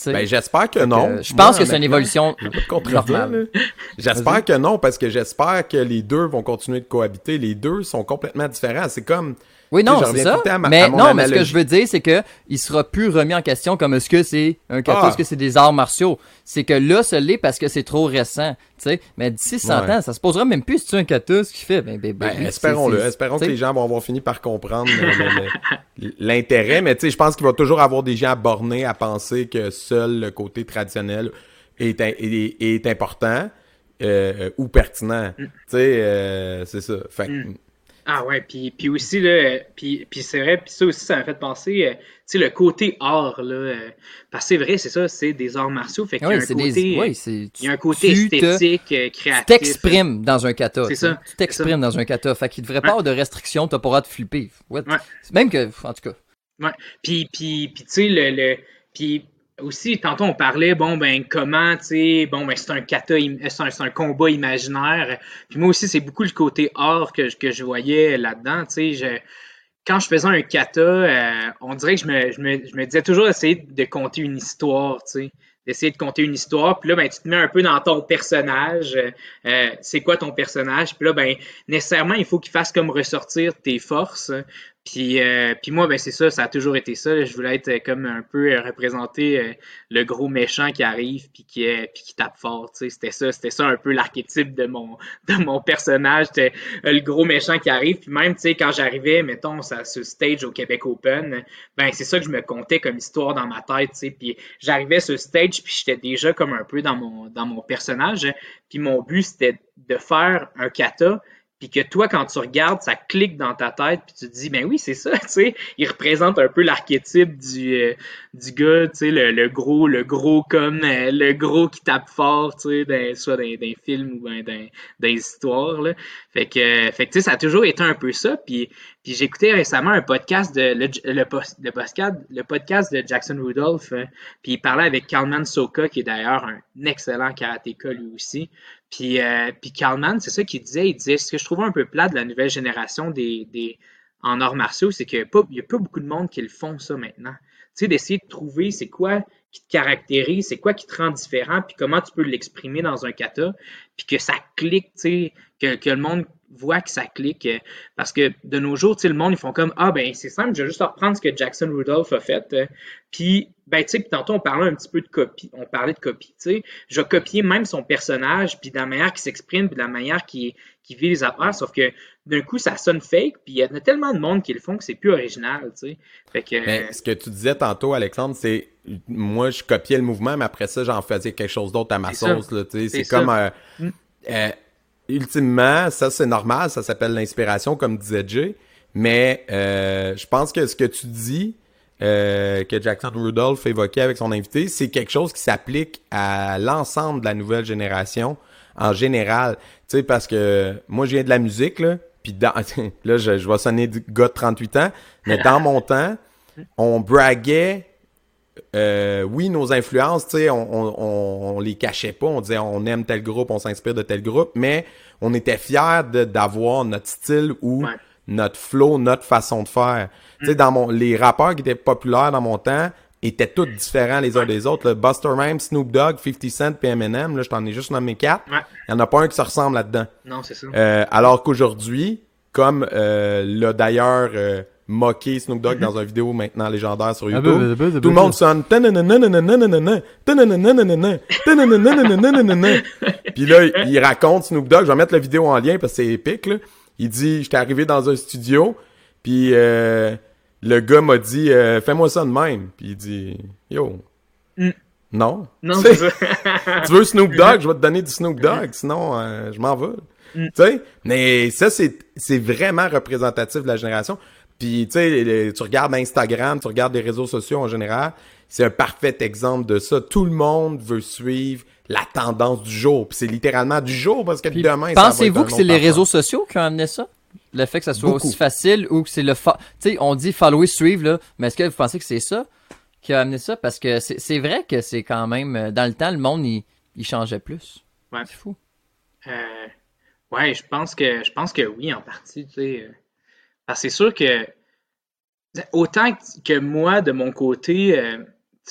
Ben, j'espère que non. Euh, je pense Moi, que c'est une évolution normale. là. J'espère que non, parce que j'espère que les deux vont continuer de cohabiter. Les deux sont complètement différents. C'est comme. Oui, non, c'est ça. à ma- mais à mon non, mais ce que je veux dire, c'est que il sera plus remis en question comme est-ce que c'est un kata, Ah. est-ce que c'est des arts martiaux. C'est que là, ce l'est parce que c'est trop récent. Tu sais, mais d'ici 100 Ouais. ans, ça se posera même plus si tu es un kata, ce qu'il fait. Ben, ben, ben, Ben, espérons-le. Espérons que les gens vont avoir fini par comprendre le- le- l'intérêt. Mais tu sais, je pense qu'il va toujours avoir des gens bornés à penser que seul le côté traditionnel est, est, est important euh, ou pertinent. Tu sais, euh, c'est ça. Fait Mm. Ah ouais, puis, puis aussi, là, euh, puis, puis c'est vrai, puis ça aussi, ça m'a fait penser, euh, tu sais, le côté art, là, euh, parce que c'est vrai, c'est ça, c'est des arts martiaux, fait qu'il y c'est. il y a un côté te- esthétique, euh, Tu créatif. t'exprimes dans un kata. C'est ça, Tu t'exprimes dans un kata. Fait qu'il devrait pas Ouais. avoir de restrictions, t'as pas le droit de flipper. Ouais. Même que, en tout cas. Ouais. Puis, puis, puis tu sais, le, le, puis aussi, tantôt, on parlait, bon, ben, comment, tu sais, bon, ben, c'est un kata, im- c'est un, un combat imaginaire. Puis moi aussi, c'est beaucoup le côté art que, je- voyais là-dedans, tu sais, quand je faisais un kata, euh, on dirait que je me, disais toujours essayer de compter une histoire, tu sais, d'essayer de compter une histoire. Puis là, ben, tu te mets un peu dans ton personnage. euh, euh, c'est quoi ton personnage? Puis là, ben, nécessairement, il faut qu'il fasse comme ressortir tes forces. Puis, euh, moi, ben c'est ça, ça a toujours été ça. Je voulais être euh, comme un peu euh, représenter euh, le gros méchant qui arrive puis qui puis qui tape fort. C'était ça, c'était ça un peu l'archétype de mon de mon personnage. C'était le gros méchant qui arrive. Puis même, quand j'arrivais, mettons, à ce stage au Québec Open, ben c'est ça que je me comptais comme histoire dans ma tête. tu sais. Puis j'arrivais sur stage puis j'étais déjà comme un peu dans mon dans mon personnage. Puis mon but c'était de faire un kata puis que toi, quand tu regardes, ça clique dans ta tête, puis tu te dis, ben oui, c'est ça, tu sais, il représente un peu l'archétype du, euh, du gars, tu sais, le, gros, le gros comme, euh, le gros qui tape fort, tu sais, soit dans, dans films ou dans, des histoires, là. Fait que, fait que, tu sais, ça a toujours été un peu ça, puis, puis écouté récemment un podcast de, le, le, podcast, le podcast de Jackson Rudolph, hein, puis il parlait avec Kalman Soka, qui est d'ailleurs un excellent karatéka lui aussi, puis, euh, c'est ça qu'il disait. Il disait ce que je trouvais un peu plat de la nouvelle génération des, en arts martiaux, c'est qu'il n'y a, pas, beaucoup de monde qui le font ça maintenant. Tu sais, d'essayer de trouver c'est quoi qui te caractérise, c'est quoi qui te rend différent, puis comment tu peux l'exprimer dans un kata, puis que ça clique, tu sais, que le monde voit que ça clique. Euh, parce que de nos jours, le monde, ils font comme Ah, ben, c'est simple, je vais juste reprendre ce que Jackson Rudolph a fait. Euh, puis, ben, tu sais, tantôt, on parlait un petit peu de copie. On parlait de copie, tu sais. Je vais copier même son personnage, puis de la manière qu'il s'exprime, puis de la manière qu'il qui vit les affaires, sauf que d'un coup, ça sonne fake, puis il y a tellement de monde qui le font que c'est plus original, tu sais. Fait que... Mais ce que tu disais tantôt, Alexandre, c'est moi, je copiais le mouvement, mais après ça, j'en faisais quelque chose d'autre à ma sauce, tu sais. C'est comme... Euh, mm. euh, ultimement, ça c'est normal, ça s'appelle l'inspiration, comme disait Jay. Mais euh, je pense que ce que tu dis, euh, que Jackson Rudolph évoquait avec son invité, c'est quelque chose qui s'applique à l'ensemble de la nouvelle génération en général. Tu sais, parce que moi, je viens de la musique, là, puis dans, là, je, je vais sonner du gars de 38 ans, mais dans mon temps, on braguait euh, oui, nos influences, tu sais, on, on, les cachait pas. On disait on aime tel groupe, on s'inspire de tel groupe, mais on était fiers d'avoir notre style ou notre flow, notre façon de faire. Tu sais, mm. dans mon, les rappeurs qui étaient populaires dans mon temps étaient tous différents les uns des autres. Buster Rhymes, Snoop Dogg, 50 Cent, puis Eminem, là, je t'en ai juste nommé quatre. Il y en a pas un qui se ressemble là-dedans. Non, c'est ça. Euh, alors qu'aujourd'hui, comme euh, là d'ailleurs euh, moquer Snoop Dogg dans une vidéo maintenant légendaire sur YouTube. Tout le monde sonne Puis là, il raconte Snoop Dogg, je vais mettre la vidéo en lien parce que c'est épique là. Il dit j'étais arrivé dans un studio puis euh, le gars m'a dit fais-moi ça de même. Puis il dit yo non. Non, c'est ça. tu veux Snoop Dogg, je vais te donner du Snoop Dogg, sinon je m'en vais. Tu sais, mais ça c'est c'est vraiment représentatif de la génération. Puis, tu sais, tu regardes Instagram, tu regardes les réseaux sociaux en général, c'est un parfait exemple de ça. Tout le monde veut suivre la tendance du jour. Puis c'est littéralement du jour parce que demain, Pensez-vous que c'est les réseaux sociaux qui ont amené ça? Le fait que ça soit aussi facile ou que c'est le... Tu sais, on dit follower, suivre, là, mais est-ce que vous pensez que c'est ça qui a amené ça? Parce que c'est vrai que c'est quand même... Euh, dans le temps, le monde, il, il changeait plus. Ouais. C'est fou. Euh, ouais, je pense que je pense que oui, en partie, tu sais... Parce que c'est sûr que autant que moi, de mon côté, euh,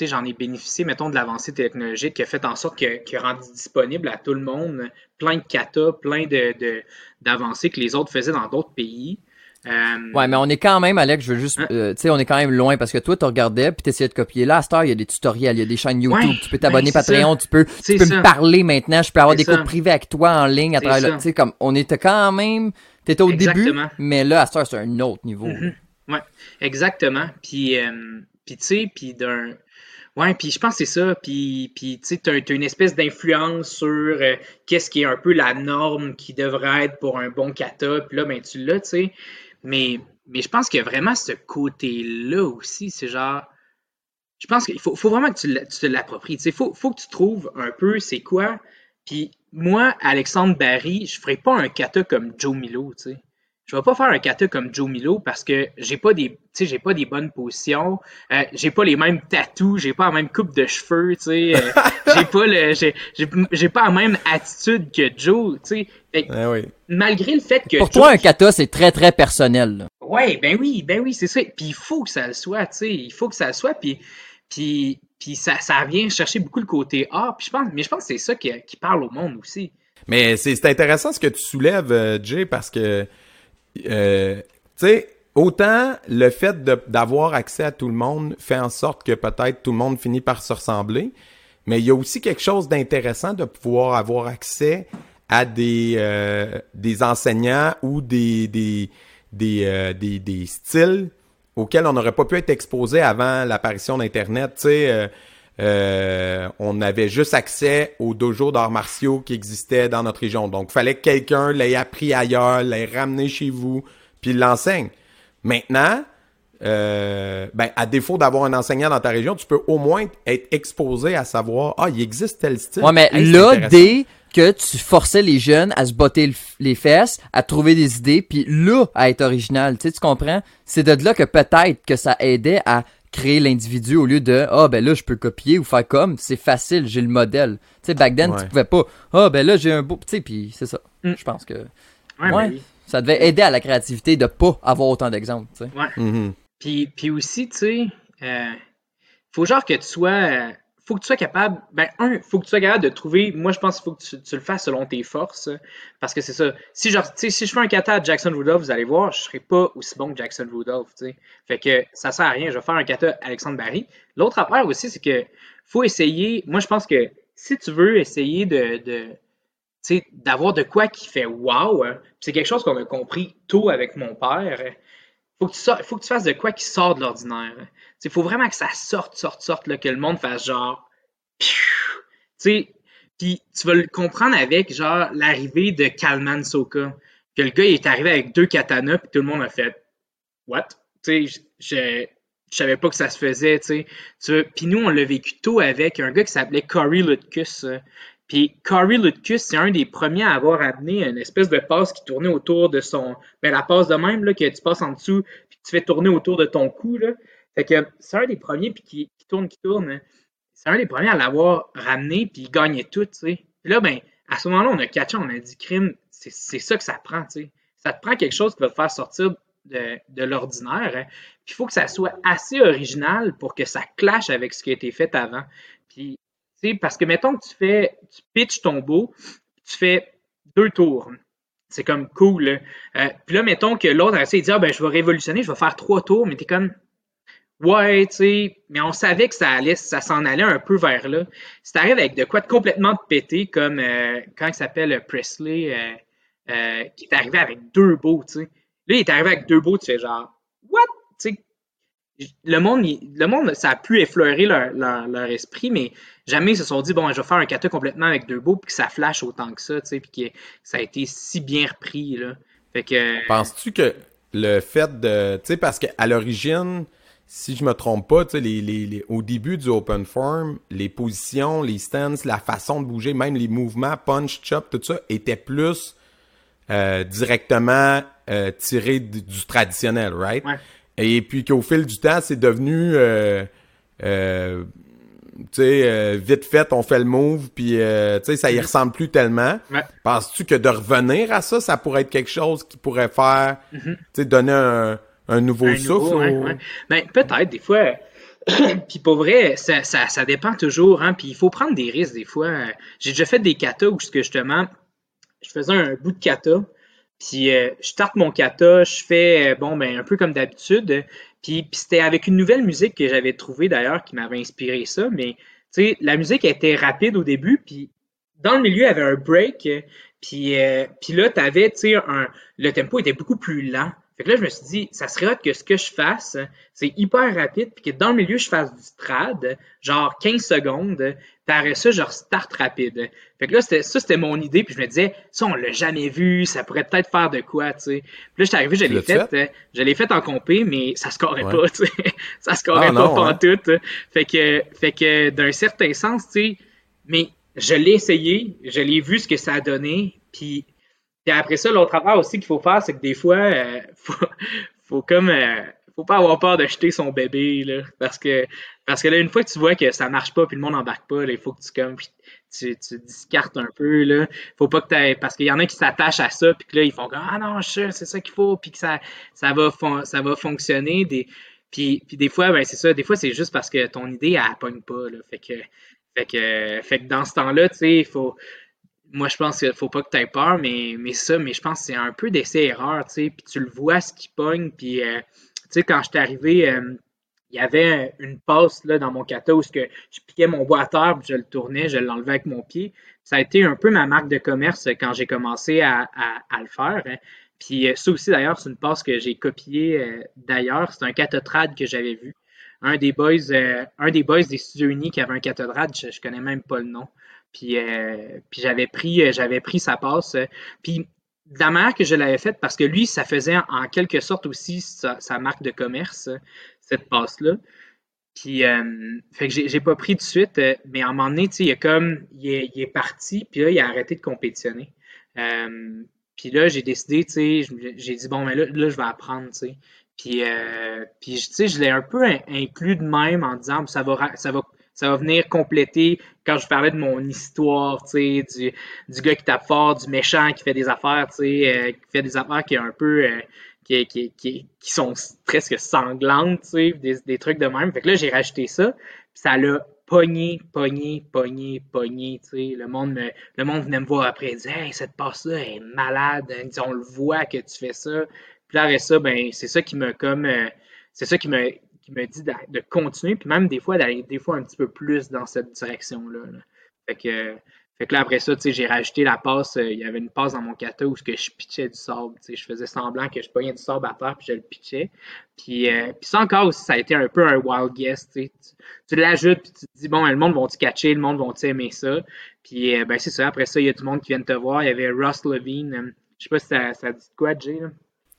j'en ai bénéficié, mettons, de l'avancée technologique qui a fait en sorte que, qui a rendu disponible à tout le monde plein de kata, plein de, d'avancées que les autres faisaient dans d'autres pays. Euh, ouais, mais on est quand même, Alex, je veux juste, hein? euh, tu sais, on est quand même loin parce que toi, tu regardais puis essayais de copier. Là, à cette heure, il y a des tutoriels, il y a des chaînes YouTube, tu peux t'abonner ben, Patreon, tu peux, tu peux me parler maintenant, je peux avoir des cours privés avec toi en ligne à travers, tu sais, comme, on était quand même, T'étais au début, mais là, à ce c'est un autre niveau. Mm-hmm. Ouais, exactement. Puis, euh, puis tu sais, puis d'un... Ouais, puis je pense que c'est ça. Puis, puis tu sais, t'as, as une espèce d'influence sur euh, qu'est-ce qui est un peu la norme qui devrait être pour un bon kata. Puis là, ben, tu l'as, tu sais. Mais, mais je pense qu'il y a vraiment ce côté-là aussi. C'est genre... Je pense qu'il faut, faut vraiment que tu, te l'appropries. Il faut, faut que tu trouves un peu c'est quoi. Puis moi, Alexandre Barry, je ferai pas un kata comme Joe Milo, tu sais. Je vais pas faire un kata comme Joe Milo parce que j'ai pas des, tu j'ai pas des bonnes positions, euh, j'ai pas les mêmes tatous, j'ai pas la même coupe de cheveux, tu sais, euh, j'ai pas le, j'ai, pas la même attitude que Joe, tu sais. Oui. Malgré le fait que pour toi un kata c'est très très personnel. Là. Ouais, ben oui, ben oui, c'est ça. Puis il faut que ça le soit, tu sais, il faut que ça le soit. Puis puis ça, ça vient chercher beaucoup le côté art. Puis je pense, mais je pense que c'est ça qui, qui, parle au monde aussi. Mais c'est intéressant ce que tu soulèves, euh, Jay, parce que, euh, tu sais, autant le fait d'avoir accès à tout le monde fait en sorte que peut-être tout le monde finit par se ressembler, mais il y a aussi quelque chose d'intéressant de pouvoir avoir accès à des, euh, des enseignants ou des, des, des, des, des styles auxquels on n'aurait pas pu être exposé avant l'apparition d'Internet. Tu sais, euh, euh, on avait juste accès aux dojos d'arts martiaux qui existaient dans notre région. Donc, fallait que quelqu'un l'ait appris ailleurs, l'ait ramené chez vous, puis l'enseigne. Maintenant, euh, ben, à défaut d'avoir un enseignant dans ta région, tu peux au moins être exposé à savoir, ah, il existe tel style. Ouais, mais là, dès que tu forçais les jeunes à se botter les fesses, à trouver des idées, puis là, à être original, tu sais, tu comprends? C'est de là que peut-être que ça aidait à créer l'individu au lieu de ah ben là je peux copier ou faire comme c'est facile j'ai le modèle tu sais back then tu pouvais pas ah ben là j'ai un beau tu sais puis c'est ça mm. je pense que ouais, ça devait aider à la créativité de pas avoir autant d'exemples tu sais ouais. Mm-hmm. Puis, puis aussi, tu sais, euh, faut genre que tu sois. Faut que tu sois capable. Ben, un, faut que tu sois capable de trouver. Moi, je pense qu'il faut que tu, le fasses selon tes forces. Parce que c'est ça. Si, genre, si je fais un kata à Jackson Rudolph, vous allez voir, je serai pas aussi bon que Jackson Rudolph. sais. Fait que ça sert à rien. Je vais faire un kata Alexandre Barry. L'autre affaire aussi, c'est que faut essayer. Moi, je pense que si tu veux essayer de. de d'avoir de quoi qui fait wow, c'est quelque chose qu'on a compris tôt avec mon père faut que tu faut que tu fasses de quoi qui sort de l'ordinaire. Il faut vraiment que ça sorte, sorte, sorte, là, que le monde fasse genre. Puis tu vas le comprendre avec genre l'arrivée de Kalman Soka. Que le gars il est arrivé avec deux katanas, puis tout le monde a fait What? Tu sais, je, savais pas que ça se faisait, tu sais. Puis nous, on l'a vécu tôt avec un gars qui s'appelait Corey Lutkus. Puis Corey Lutkus, c'est un des premiers à avoir amené une espèce de passe qui tournait autour de son. Ben, la passe de même, là, que tu passes en dessous, puis tu fais tourner autour de ton cou. Là. Fait que c'est un des premiers, puis qui, tourne, qui tourne. Hein. C'est un des premiers à l'avoir ramené, puis il gagnait tout, tu sais. Puis là, ben, à ce moment-là, on a catché, on a dit crime, c'est ça que ça prend, tu sais. Ça te prend quelque chose qui va te faire sortir de, de l'ordinaire. Hein. Puis il faut que ça soit assez original pour que ça clash avec ce qui a été fait avant. Puis parce que mettons que tu fais, tu pitches ton beau, tu fais deux tours. C'est comme cool. Euh, puis là, mettons que l'autre a essayé de dire, ben, je vais révolutionner, je vais faire trois tours, mais t'es comme, ouais, tu sais, mais on savait que ça allait, ça s'en allait un peu vers là. Si t'arrives avec de quoi de complètement pété, comme, euh, quand il s'appelle Presley, euh, qui est arrivé avec deux beaux, tu sais. Là, il est arrivé avec deux beaux, tu fais genre, what? Tu sais, le monde, le monde, ça a pu effleurer leur, leur, esprit, mais jamais ils se sont dit, bon, je vais faire un kata complètement avec deux beaux, puis que ça flash autant que ça, tu sais, puis que ça a été si bien repris, là. Fait que... Penses-tu que le fait de... Tu sais, parce qu'à l'origine, si je me trompe pas, tu sais, les, les, au début du open form, les positions, les stances, la façon de bouger, même les mouvements, punch, chop, tout ça, étaient plus euh, directement euh, tirés du, traditionnel, right? Et puis qu'au fil du temps, c'est devenu, euh, euh, tu sais, euh, vite fait, on fait le move, puis tu sais, ça y mhm. ressemble plus tellement. Penses-tu que de revenir à ça, ça pourrait être quelque chose qui pourrait faire, mhm. tu sais, donner un, un nouveau souffle? Ben, peut-être, des fois. puis pour vrai, ça, ça, ça, dépend toujours, hein, puis il faut prendre des risques des fois. J'ai déjà fait des katas où, justement, je faisais un bout de kata, puis euh, je starte mon kata, je fais euh, bon ben un peu comme d'habitude. Puis, c'était avec une nouvelle musique que j'avais trouvée d'ailleurs qui m'avait inspiré ça. Mais tu sais, la musique était rapide au début, puis dans le milieu, il y avait un break. Puis, euh, puis là, tu avais, tu sais, un, le tempo était beaucoup plus lent. Fait que là, je me suis dit, ça serait hot que ce que je fasse, c'est hyper rapide, puis que dans le milieu, je fasse du trad, genre 15 secondes, puis après ça, je start rapide. Fait que là, ça, c'était mon idée, puis je me disais, ça, on l'a jamais vu, ça pourrait peut-être faire de quoi, tu sais. Puis là, j'étais arrivé, je l'ai fait, euh, je l'ai fait en compé, mais ça scorait pas, tu sais. ça scorait ah, pas hein. tout. Fait que, fait que d'un certain sens, tu sais, mais je l'ai essayé, je l'ai vu ce que ça a donné, puis puis après ça, l'autre affaire aussi qu'il faut faire, c'est que des fois, euh, faut, faut comme euh, faut pas avoir peur de jeter son bébé là, parce que parce que là une fois que tu vois que ça marche pas puis le monde embarque pas, il faut que tu comme tu, tu discartes un peu là. Faut pas que parce qu'il y en a qui s'attachent à ça puis que là ils font comme ah non, c'est ça qu'il faut puis que ça ça va ça va fonctionner des puis, puis des fois ben c'est ça, des fois c'est juste parce que ton idée elle pogne pas là, fait que fait que fait que dans ce temps-là, tu sais, il faut moi, je pense qu'il faut pas que tu aies peur, mais, mais ça, mais je pense que c'est un peu d'essai-erreur, tu sais, puis tu le vois ce qui pogne, puis, euh, sais, quand je suis arrivé, euh, il y avait une passe là, dans mon kata où que je piquais mon bois à je le tournais, je l'enlevais avec mon pied. Ça a été un peu ma marque de commerce quand j'ai commencé à, le faire. Hein. Puis euh, ça aussi, d'ailleurs, c'est une passe que j'ai copiée d'ailleurs. C'est un catatrad que j'avais vu un des boys, euh, un des boys des studios unis qui avait un cathédrale, je, je connais même pas le nom. Puis, euh, puis j'avais pris, j'avais pris sa passe. Puis de la manière que je l'avais faite, parce que lui, ça faisait en quelque sorte aussi sa, marque de commerce, cette passe-là. Puis, euh, fait que j'ai pas pris de suite, euh, mais à un moment donné, tu sais, il, est comme, il est, parti, puis là, il a arrêté de compétitionner. Euh, puis là, j'ai décidé, tu sais, j'ai dit, bon, mais là, là, je vais apprendre, tu sais. Puis, puis tu sais, je l'ai un peu inclus de même en disant, ça va, ça va ça va venir compléter quand je parlais de mon histoire, tu sais, du, du gars qui tape fort, du méchant qui fait des affaires, tu sais, euh, qui fait des affaires qui est un peu euh, qui, qui, qui, qui, sont presque sanglantes, tu sais, des, des, trucs de même. Fait que là, j'ai rajouté ça, puis ça l'a pogné, pogné, pogné, pogné, tu sais. Le monde, me, le monde venait me voir après et disait Hey, cette passe-là est malade, on le voit que tu fais ça. Puis là, après ça, ben, c'est ça qui me comme. Euh, c'est ça qui me, qui me dit de, continuer, puis même des fois d'aller des fois un petit peu plus dans cette direction-là. Fait que, fait que là, après ça, j'ai rajouté la passe. Euh, il y avait une passe dans mon kata où je pitchais du sable. Je faisais semblant que je pognais du sable à terre puis je le pitchais. Puis, euh, puis ça encore aussi, ça a été un peu un wild guess. Tu, tu l'ajoutes puis tu te dis, bon, le monde va-tu catcher, le monde va-tu aimer ça? Puis euh, ben, c'est ça. Après ça, il y a le monde qui vient te voir. Il y avait Russ Levine. je sais pas si ça, ça dit quoi, Jay. Là.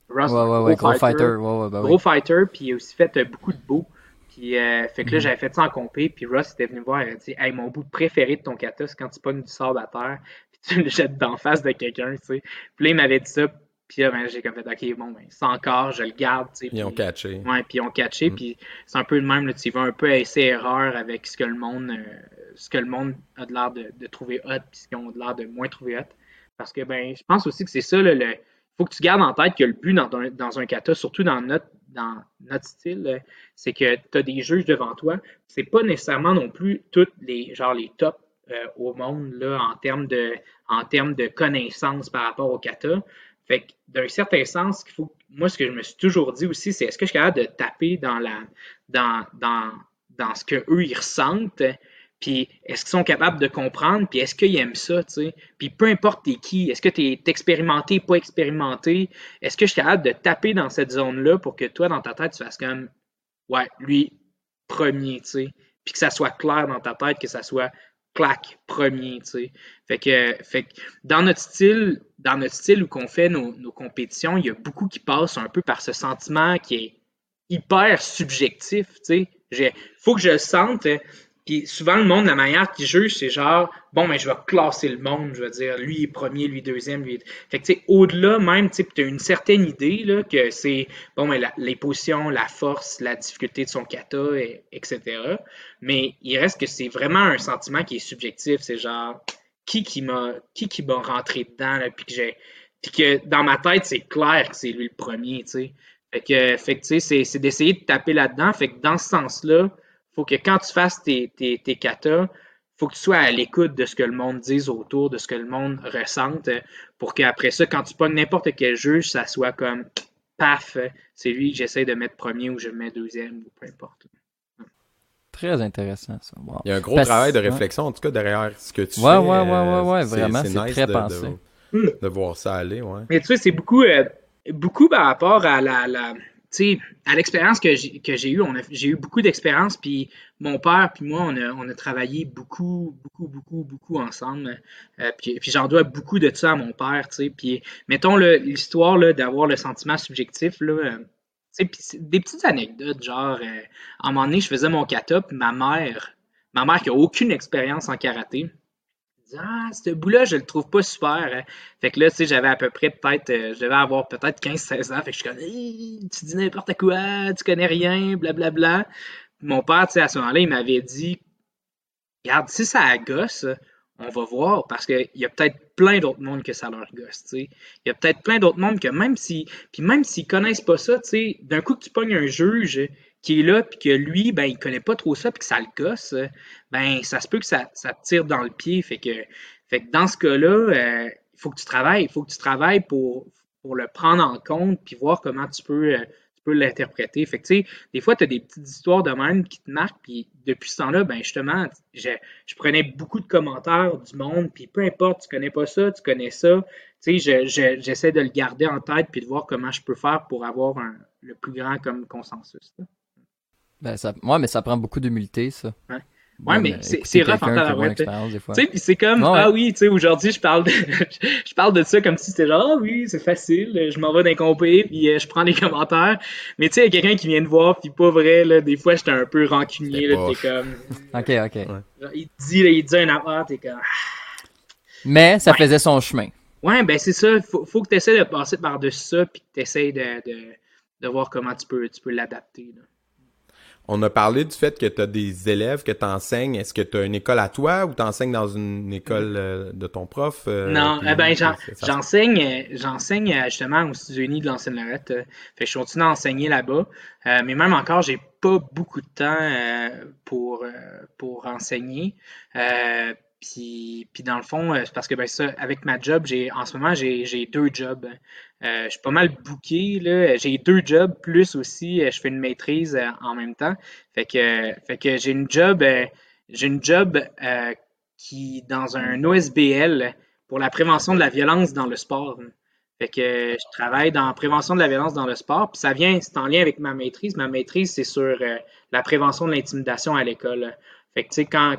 Russ, ouais, ouais, ouais, gros fighter. Bah gros fighter, puis il a aussi fait euh, beaucoup de beaux. Puis, euh, fait que là, mhm. j'avais fait ça en compé, puis Russ était venu voir, il a dit Hey, mon bout préféré de ton kata, c'est quand tu pognes du sable à terre, puis tu le jettes d'en face de quelqu'un, tu sais. Puis là, il m'avait dit ça, puis là, ben, j'ai comme fait Ok, bon, ben, c'est encore, je le garde, tu sais. Ils ont catché. Ouais, puis ils ont catché, mhm. puis c'est un peu le même, là, tu vas un peu essayer erreur avec ce que le monde, euh, ce que le monde a de l'air de, de, trouver hot, puis ce qu'ils ont de l'air de moins trouver hot. Parce que, ben, je pense aussi que c'est ça, le faut que tu gardes en tête que le but dans, dans un kata, surtout dans notre, dans notre style, c'est que tu as des juges devant toi. C'est pas nécessairement non plus tous les, genre les tops euh, au monde là, en termes de en termes de connaissances par rapport au kata. Fait que d'un certain sens, qu'il faut, moi, ce que je me suis toujours dit aussi, c'est est-ce que je suis capable de taper dans la dans, dans, dans ce qu'eux ils ressentent puis est-ce qu'ils sont capables de comprendre, puis est-ce qu'ils aiment ça, tu sais? Puis peu importe t'es qui, est-ce que tu es expérimenté, pas expérimenté, est-ce que je suis capable de taper dans cette zone-là pour que toi, dans ta tête, tu fasses comme, ouais, lui, premier, tu sais? Puis que ça soit clair dans ta tête, que ça soit clac, premier, tu sais? Fait que, fait que dans notre style, dans notre style où qu'on fait nos, nos compétitions, il y a beaucoup qui passent un peu par ce sentiment qui est hyper subjectif, tu sais? Faut que je le sente, puis souvent, le monde, la manière qu'il juge, c'est genre, bon, mais je vais classer le monde, je veux dire, lui est premier, lui deuxième, lui. Fait que, tu sais, au-delà même, tu as une certaine idée, là, que c'est, bon, mais les positions, la force, la difficulté de son kata, etc. Mais il reste que c'est vraiment un sentiment qui est subjectif, c'est genre, qui qui m'a, qui qui m'a rentré dedans, là, puis que j'ai... Puis que dans ma tête, c'est clair que c'est lui le premier, tu sais. Fait que, fait que tu sais, c'est d'essayer de taper là-dedans. Fait que dans ce sens-là, faut que quand tu fasses tes, tes, tes katas, faut que tu sois à l'écoute de ce que le monde dise autour, de ce que le monde ressente, pour qu'après ça, quand tu pognes n'importe quel juge, ça soit comme paf, c'est lui que j'essaie de mettre premier ou je le mets deuxième ou peu importe. Très intéressant, ça. Il y a un gros travail de réflexion, en tout cas, derrière ce que tu ouais, fais. Ouais, ouais, ouais, ouais, vraiment, c'est très pensé. De, voir ça aller, ouais. Mais tu sais, c'est beaucoup, euh, beaucoup par rapport à la, la à l'expérience que j'ai eue, j'ai eu beaucoup d'expérience, puis mon père puis moi, on a, travaillé beaucoup, beaucoup, beaucoup, beaucoup ensemble. Euh, puis, j'en dois beaucoup de ça à mon père, tu sais. Puis mettons l'histoire d'avoir le sentiment subjectif, là, euh, des petites anecdotes, genre, euh, à un moment donné, je faisais mon kata, puis ma mère, ma mère qui a aucune expérience en karaté, ah, ce bout-là, je le trouve pas super. Hein. Fait que là, tu sais, j'avais à peu près peut-être, euh, je devais avoir peut-être 15-16 ans. Fait que je suis comme, tu dis n'importe quoi, tu connais rien, blablabla. Bla, bla. Mon père, tu sais, à ce moment-là, il m'avait dit, regarde, si ça gosse, on va voir, parce qu'il y a peut-être plein d'autres mondes que ça leur gosse. Il y a peut-être plein d'autres mondes que même si, puis même s'ils connaissent pas ça, d'un coup que tu pognes un juge qui est là, puis que lui, ben, il connaît pas trop ça, puis que ça le gosse, ben, ça se peut que ça, ça te tire dans le pied. Fait que, fait que dans ce cas-là, euh, il faut que tu travailles. Il faut que tu travailles pour, pour le prendre en compte, puis voir comment tu peux, euh, peux l'interpréter. Fait que, tu sais, des fois, tu as des petites histoires de même qui te marquent, puis depuis ce temps-là, ben, justement, je, je, prenais beaucoup de commentaires du monde, puis peu importe, tu connais pas ça, tu connais ça, tu sais, j'essaie de le garder en tête, puis de voir comment je peux faire pour avoir un, le plus grand comme consensus. Ben, ça, ouais, mais ça prend beaucoup d'humilité, ça. Ouais. Ouais, mais c'est c'est rough en tabarouette. Tu sais, puis c'est comme, Ouais. ah oui, tu sais, aujourd'hui, je parle de, je parle de ça comme si c'était genre, ah oui, c'est facile, je m'en vais d'un compé, puis euh, je prends des commentaires. Mais tu sais, il y a quelqu'un qui vient te voir, puis pas vrai, là, des fois, j'étais un peu rancunier, là, t'es comme, Ok, ok. genre, il te dit, là, il dit un affaire, t'es comme, Mais ça Ouais. faisait son chemin. ouais, ben c'est ça, faut, faut que tu essaies de passer par-dessus ça, puis que tu essaies de, de, de voir comment tu peux, tu peux l'adapter, là. On a parlé du fait que tu as des élèves que tu enseignes. Est-ce que tu as une école à toi ou tu enseignes dans une école euh, de ton prof? euh, Non, puis- eh ben, j'enseigne, j'enseigne euh, justement au Studio Uni de l'ancienne Lorette. Fait que je continue à enseigner là-bas. Euh, mais même encore, j'ai pas beaucoup de temps pour, pour enseigner. Puis, puis dans le fond, c'est parce que ben ça, avec ma job, j'ai en ce moment j'ai deux jobs. Euh, je suis pas mal booké. J'ai deux jobs plus aussi, euh, je fais une maîtrise euh, en même temps. Fait que, fait que j'ai une job, j'ai une job qui dans un OSBL pour la prévention de la violence dans le sport. Fait que je travaille dans la prévention de la violence dans le sport, puis ça vient, c'est en lien avec ma maîtrise. Ma maîtrise, c'est sur la prévention de l'intimidation à l'école. Fait que tu sais, quand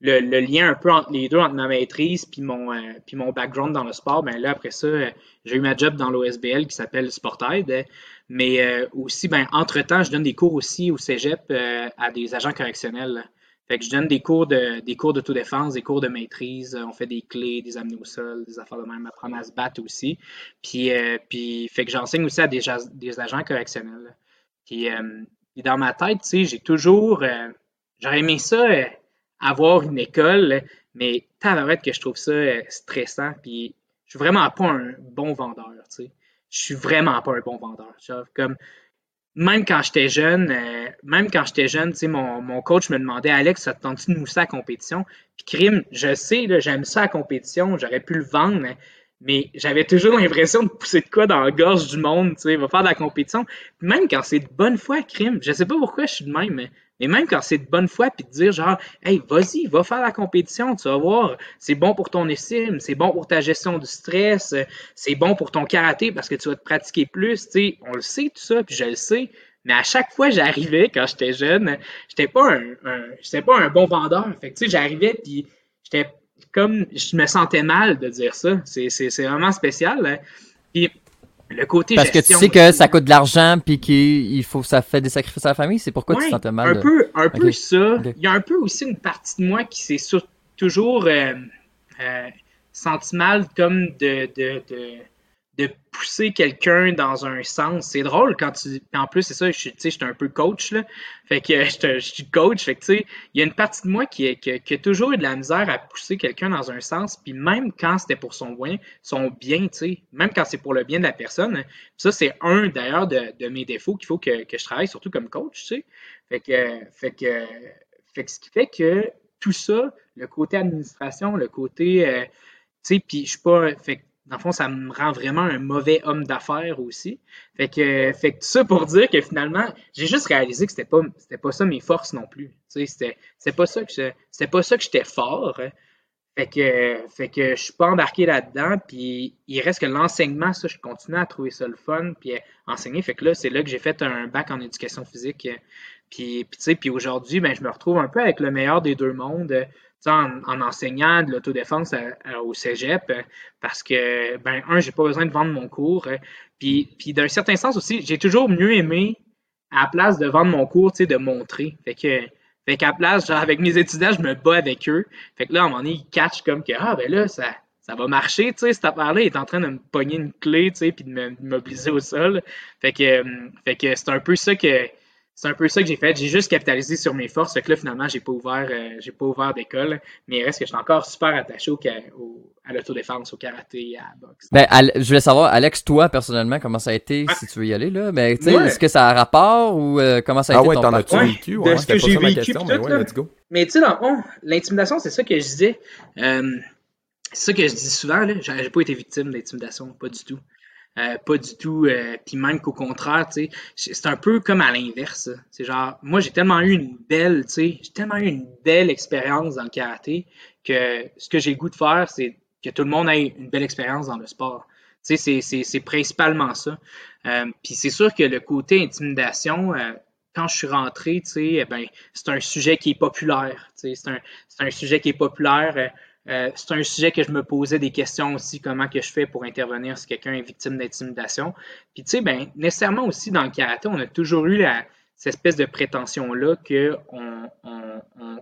le, lien un peu entre les deux, entre ma maîtrise puis mon, euh, background dans le sport, ben là, après ça, euh, j'ai eu ma job dans l'OSBL qui s'appelle Sportaid. Mais euh, aussi, ben, entre-temps, je donne des cours aussi au Cégep à des agents correctionnels. Fait que je donne des cours de des cours d'autodéfense, des cours de maîtrise. On fait des clés, des amenés au sol, des affaires de même, apprendre à se battre aussi. Puis, puis fait que j'enseigne aussi à des, agents correctionnels. Puis, puis dans ma tête, tu sais, j'ai toujours j'aurais aimé ça avoir une école, mais tabarouette que je trouve ça euh, stressant. Puis je suis vraiment pas un bon vendeur, tu sais. Je suis vraiment pas un bon vendeur. Comme même quand j'étais jeune, euh, même quand j'étais jeune, tu sais, mon, coach me demandait Alex, ça te tente-tu de mousser à compétition? Puis crime, je sais, j'aime ça à la compétition, j'aurais pu le vendre, mais j'avais toujours l'impression de pousser de quoi dans la gorge du monde, tu sais, va faire de la compétition. Même quand c'est de bonne foi, crime, je sais pas pourquoi je suis de même, mais, mais même quand c'est de bonne foi, puis de dire genre, hey, vas-y, va faire la compétition, tu vas voir, c'est bon pour ton estime, c'est bon pour ta gestion du stress, c'est bon pour ton karaté parce que tu vas te pratiquer plus, tu sais, on le sait tout ça, puis je le sais. Mais à chaque fois j'arrivais quand j'étais jeune, j'étais pas un, un j'étais pas un bon vendeur. Fait que tu sais, j'arrivais puis j'étais comme je me sentais mal de dire ça. C'est, c'est, c'est vraiment spécial. hein. Puis le côté Parce que tu sais que ça coûte de l'argent puis qu'il faut ça fait des sacrifices à la famille, c'est pourquoi tu te sentais mal Un de- peu, un peu ça. Il y a un peu aussi une partie de moi qui s'est toujours euh, euh, senti mal comme de, de, de, de pousser quelqu'un dans un sens. C'est drôle quand tu. En plus, c'est ça, je suis, je suis un peu coach, là. Fait que je, suis coach. Fait que, il y a une partie de moi qui, est- a- toujours eu de la misère à pousser quelqu'un dans un sens. Puis même quand c'était pour son bien, son bien, même quand c'est pour le bien de la personne. Ça, c'est un d'ailleurs de, mes défauts qu'il faut que, que je travaille, surtout comme coach, tu sais. Fait que, fait que, fait que ce qui fait que tout ça, le côté administration, le côté, euh, tu sais, puis je suis pas, fait dans le fond, ça me rend vraiment un mauvais homme d'affaires aussi. Fait que, tout ça pour dire que finalement, j'ai juste réalisé que c'était pas, c'était pas ça mes forces non plus. Tu sais, c'était, pas ça que j'étais fort. Fait que, fait que je suis pas embarqué là-dedans, puis il reste que l'enseignement, ça, je continue à trouver ça le fun, puis enseigner. Fait que là, c'est là que j'ai fait un bac en éducation physique. Puis, aujourd'hui, ben, je me retrouve un peu avec le meilleur des deux mondes, en, en enseignant de l'autodéfense au cégep, euh, parce que, ben, un, j'ai pas besoin de vendre mon cours, euh, puis, puis d'un certain sens aussi, j'ai toujours mieux aimé, à la place de vendre mon cours, tu sais, de montrer. Fait que, fait qu'à la place, genre, avec mes étudiants, je me bats avec eux. Fait que là, à un moment donné, ils catchent comme que, ah, ben là, ça, ça va marcher, tu sais, cette affaire-là est en train de me pogner une clé, tu sais, puis de me- de m'obliger au sol. Fait que, euh, fait que c'est un peu ça que, c'est un peu ça que j'ai fait. J'ai juste capitalisé sur mes forces. Fait que là, finalement, j'ai pas ouvert, euh, j'ai pas ouvert d'école. Mais il reste que je suis encore super attaché au, au- à l'autodéfense, au karaté, à la boxe. Ben, Al- je voulais savoir, Alex, toi, personnellement, comment ça a été, Ouais. si tu veux y aller, là? Ben, tu sais, Ouais. est-ce que ça a rapport ou euh, comment ça a Ah été ouais, ton t'en as-tu parcours? Ouais, vécu? de Ouais, ce c'était que pas j'ai vécu, question, mais ouais, let's go. Mais tu sais, dans le fond, l'intimidation, c'est ça que je disais. Euh, c'est ça que je dis souvent, là. J'ai j'ai pas été victime d'intimidation, pas du tout. Euh, pas du tout. euh, Puis même qu'au contraire, c'est un peu comme à l'inverse. C'est genre, moi, j'ai tellement eu une belle, j'ai tellement eu une belle expérience dans le karaté que ce que j'ai le goût de faire, c'est que tout le monde ait une belle expérience dans le sport. C'est- principalement ça. Euh, Puis c'est sûr que le côté intimidation, quand je suis rentré, eh ben, c'est un sujet qui est populaire. C'est un, un, sujet qui est populaire. Euh, c'est un sujet que je me posais des questions aussi, comment que je fais pour intervenir si quelqu'un est victime d'intimidation. Puis tu sais, ben, nécessairement aussi dans le karaté, on a toujours eu la, cette espèce de prétention-là que on,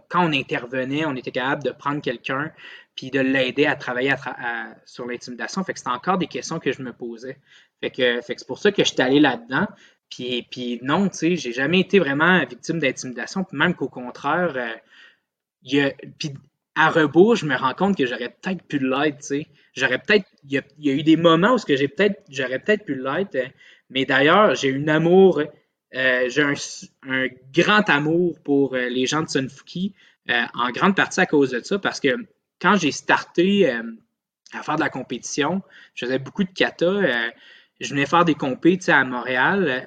quand on intervenait, on était capable de prendre quelqu'un puis de l'aider à travailler sur l'intimidation. Fait que c'était encore des questions que je me posais. Fait que, c'est pour ça que je suis allé là-dedans. Puis, puis non, tu sais, j'ai jamais été vraiment victime d'intimidation, puis même qu'au contraire, euh, il y a, à rebours, je me rends compte que j'aurais peut-être pu l'être, tu sais. J'aurais peut-être, il y, a, eu des moments où j'ai peut-être, j'aurais peut-être pu l'être, euh, mais d'ailleurs, j'ai un amour, euh, j'ai un, grand amour pour euh, les gens de Sunfuki, en grande partie à cause de ça, parce que quand j'ai starté à faire de la compétition, je faisais beaucoup de kata, je venais faire des compés, à Montréal,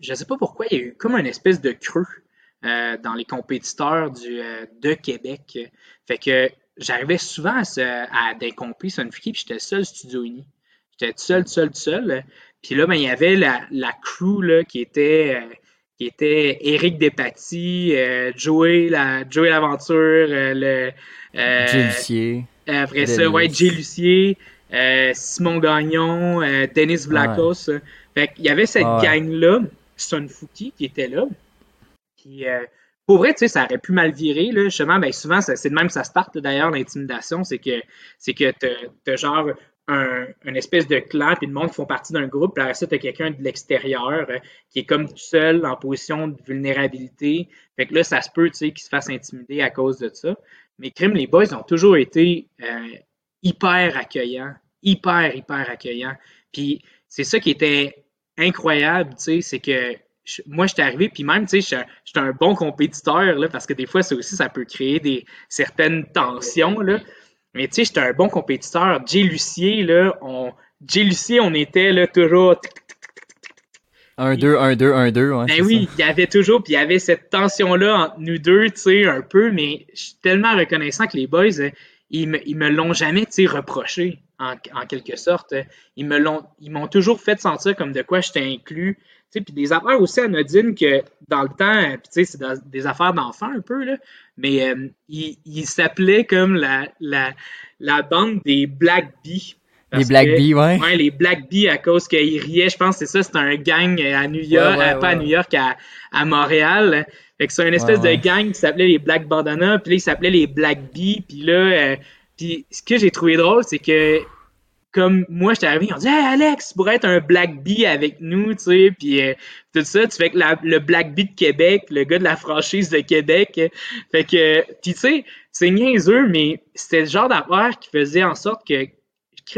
je ne sais pas pourquoi, il y a eu comme une espèce de creux dans les compétiteurs du, euh, de Québec. Fait que j'arrivais souvent à, des compés Sunfuki, puis j'étais seul studio uni. J'étais seul, seul, seul. Puis là, ben, il y avait la, la crew là, qui était euh, qui était Éric Despatie, Joey, la, Joey l'Aventure, le Jay Lucier. Après ça, ouais, Jay Lucier, Simon Gagnon, Denis Vlacos. Fait qu'il y avait cette gang-là, Sunfuki, qui était là. Puis, euh, pour vrai, tu sais, ça aurait pu mal virer. Là. Justement, ben, souvent, c'est de même ça start d'ailleurs, l'intimidation. C'est que c'est que tu as genre un, espèce de clan, puis le monde qui font partie d'un groupe, puis après ça, tu as quelqu'un de l'extérieur euh, qui est comme tout seul en position de vulnérabilité. Fait que là, ça se peut, tu sais, qu'il se fasse intimider à cause de ça. Mais Crime, les boys ont toujours été euh, hyper accueillants. Hyper, hyper accueillants. Puis c'est ça qui était incroyable, tu sais, c'est que moi, j'étais arrivé, puis même, tu sais, j'étais un bon compétiteur, là, parce que des fois, ça aussi, ça peut créer des certaines tensions, là. Mais tu sais, j'étais un bon compétiteur. Jay Lucier, là, on, Jay Lucier, on était là toujours. 1-2, 1-2, 1-2, ouais. Ben oui, il y avait toujours, puis il y avait cette tension-là entre nous deux, tu sais, un peu, mais je suis tellement reconnaissant que les boys, euh, ils me, ils me l'ont jamais, tu sais, reproché, en, en, quelque sorte. Ils me l'ont, ils m'ont toujours fait sentir comme de quoi j'étais inclus. Puis des affaires aussi anodines que dans le temps, c'est des affaires d'enfants un peu, là, mais euh, il, s'appelait comme la, la, la bande des Black Bee. Les Black Bee, ouais. Ouais, les Black Bee à cause qu'ils riaient. Je pense que c'est ça, c'est un gang à New York, euh, pas à New York, à, à Montréal. Fait que c'est une espèce de gang qui s'appelait les Black Bandana, puis là, ils s'appelaient les Black Bee, puis là, euh, puis ce que j'ai trouvé drôle, c'est que comme moi, j'étais arrivé, ils ont dit Hey Alex, pourrais être un Black Bee avec nous, tu sais, puis euh, tout ça, tu fais que le Black Bee de Québec, le gars de la franchise de Québec, fait que, tu sais, c'est niaiseux, mais c'était le genre d'affaire qui faisait en sorte que,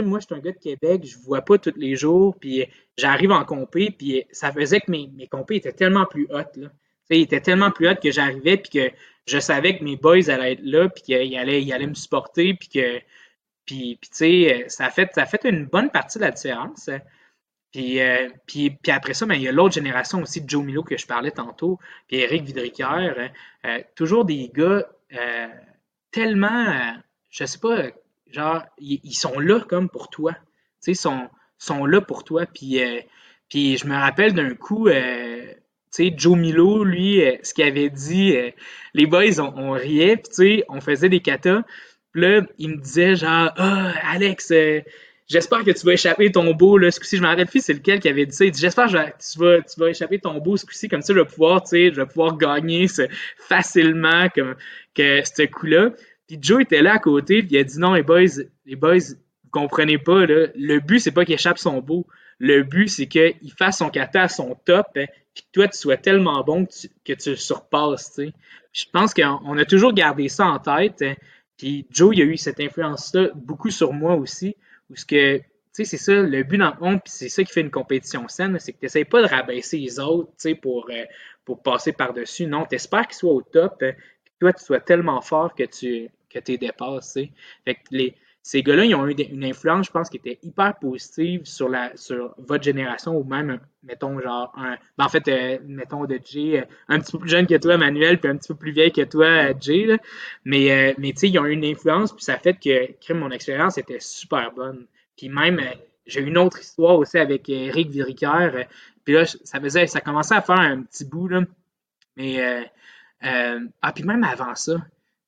moi, je suis un gars de Québec, je vois pas tous les jours, puis j'arrive en compé, puis ça faisait que mes, mes compés étaient tellement plus hautes, là. Tu sais, ils étaient tellement plus hautes que j'arrivais, puis que je savais que mes boys allaient être là, puis qu'ils allaient, allaient me supporter, puis que puis, tu sais, ça a, fait, ça fait une bonne partie de la différence. Puis, euh, puis, puis, après ça, ben, il y a l'autre génération aussi de Joe Milo que je parlais tantôt, puis Eric Vidriquière. Euh, toujours des gars euh, tellement, je sais pas, genre, ils, sont là comme pour toi. Tu sais, ils sont, sont là pour toi. Puis, puis je me rappelle d'un coup, tu sais, Joe Milo, lui, ce qu'il avait dit, les boys, on, on riait, puis tu sais, on faisait des katas. Puis là, il me disait genre Ah, Alex, euh, j'espère que tu vas échapper ton beau là, ce coup-ci. Je me rappelle plus c'est lequel qui avait dit ça. Il dit J'espère que tu vas, échapper ton beau ce coup-ci, comme ça je vais pouvoir, tu sais, je vais pouvoir gagner facilement comme que ce coup-là. Puis Joe était là à côté, puis il a dit non, les boys, les boys, vous comprenez pas, le but, c'est pas qu'il échappe son beau. Le but, c'est qu'il fasse son kata à son top, hein, puis que toi, tu sois tellement bon que tu, que tu le surpasses. Je pense qu'on a toujours gardé ça en tête. Hein. Puis Joe, il a eu cette influence-là beaucoup sur moi aussi, où ce que, tu sais, c'est ça, le but dans le monde, puis c'est ça qui fait une compétition saine, c'est que tu n'essayes pas de rabaisser les autres, tu sais, pour, euh, passer par-dessus. Non, tu espères qu'ils soient au top, euh, que toi, tu sois tellement fort que tu que es dépassé. Ces gars-là, ils ont eu une influence, je pense, qui était hyper positive sur la sur votre génération ou même, mettons, genre, un, ben, en fait, euh, mettons, de Jay, euh, un petit peu plus jeune que toi, Manuel, puis un petit peu plus vieille que toi, euh, Jay, là. Mais, mais tu sais, ils ont eu une influence, puis ça fait que, mon expérience était super bonne. Puis même, j'ai eu une autre histoire aussi avec Eric Viricaire, puis là, ça faisait, ça commençait à faire un petit bout, là, Mais, euh, euh, ah, puis même avant ça,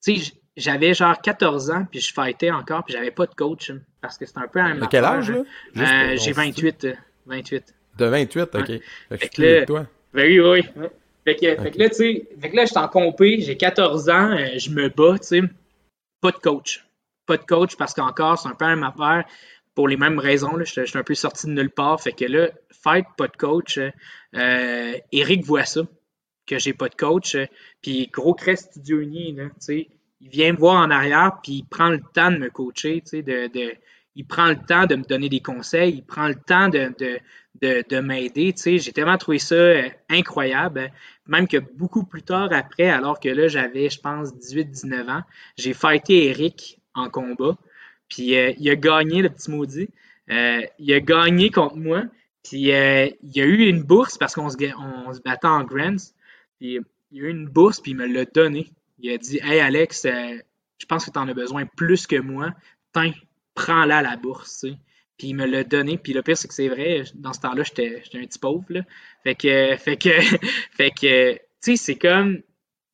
tu sais, j'avais genre 14 ans, puis je fightais encore, puis j'avais pas de coach, hein, parce que c'était un peu un De quel âge, là? Euh, j'ai 28, 28. De 28, ok. Ouais. Fait que je suis là- toi. Ben oui, oui. oui. Fait que, fait Ok. que là, tu sais, fait que là, j'étais en compé, j'ai 14 ans, euh, je me bats, tu sais. Pas de coach. Pas de coach parce qu'encore, c'est un peu la même affaire pour les mêmes raisons. Là, j'étais j'étais un peu sorti de nulle part. Fait que là, fight, pas de coach. Euh, Eric voit ça, que j'ai pas de coach. euh, Puis gros crest Studio Uni, là, tu sais. Il vient me voir en arrière, puis il prend le temps de me coacher, tu sais, de, de- il prend le temps de me donner des conseils, il prend le temps de, de, de, de m'aider. Tu sais, j'ai tellement trouvé ça euh, incroyable. hein. Même que beaucoup plus tard après, alors que là, j'avais, je pense, 18-19 ans, j'ai fighté Eric en combat. Puis euh, il a gagné, le petit maudit. Euh, il a gagné contre moi. Puis il a eu une bourse parce qu'on se, on se battait en Grands. Puis il a eu une bourse, puis il me l'a donné. Il a dit Hey Alex, euh, je pense que tu en as besoin plus que moi. Tiens, prends-la la bourse. tu sais. Puis il me l'a donné. Puis le pire, c'est que c'est vrai, dans ce temps-là, j'étais un petit pauvre. Fait que, fait que, fait que, tu sais, c'est comme.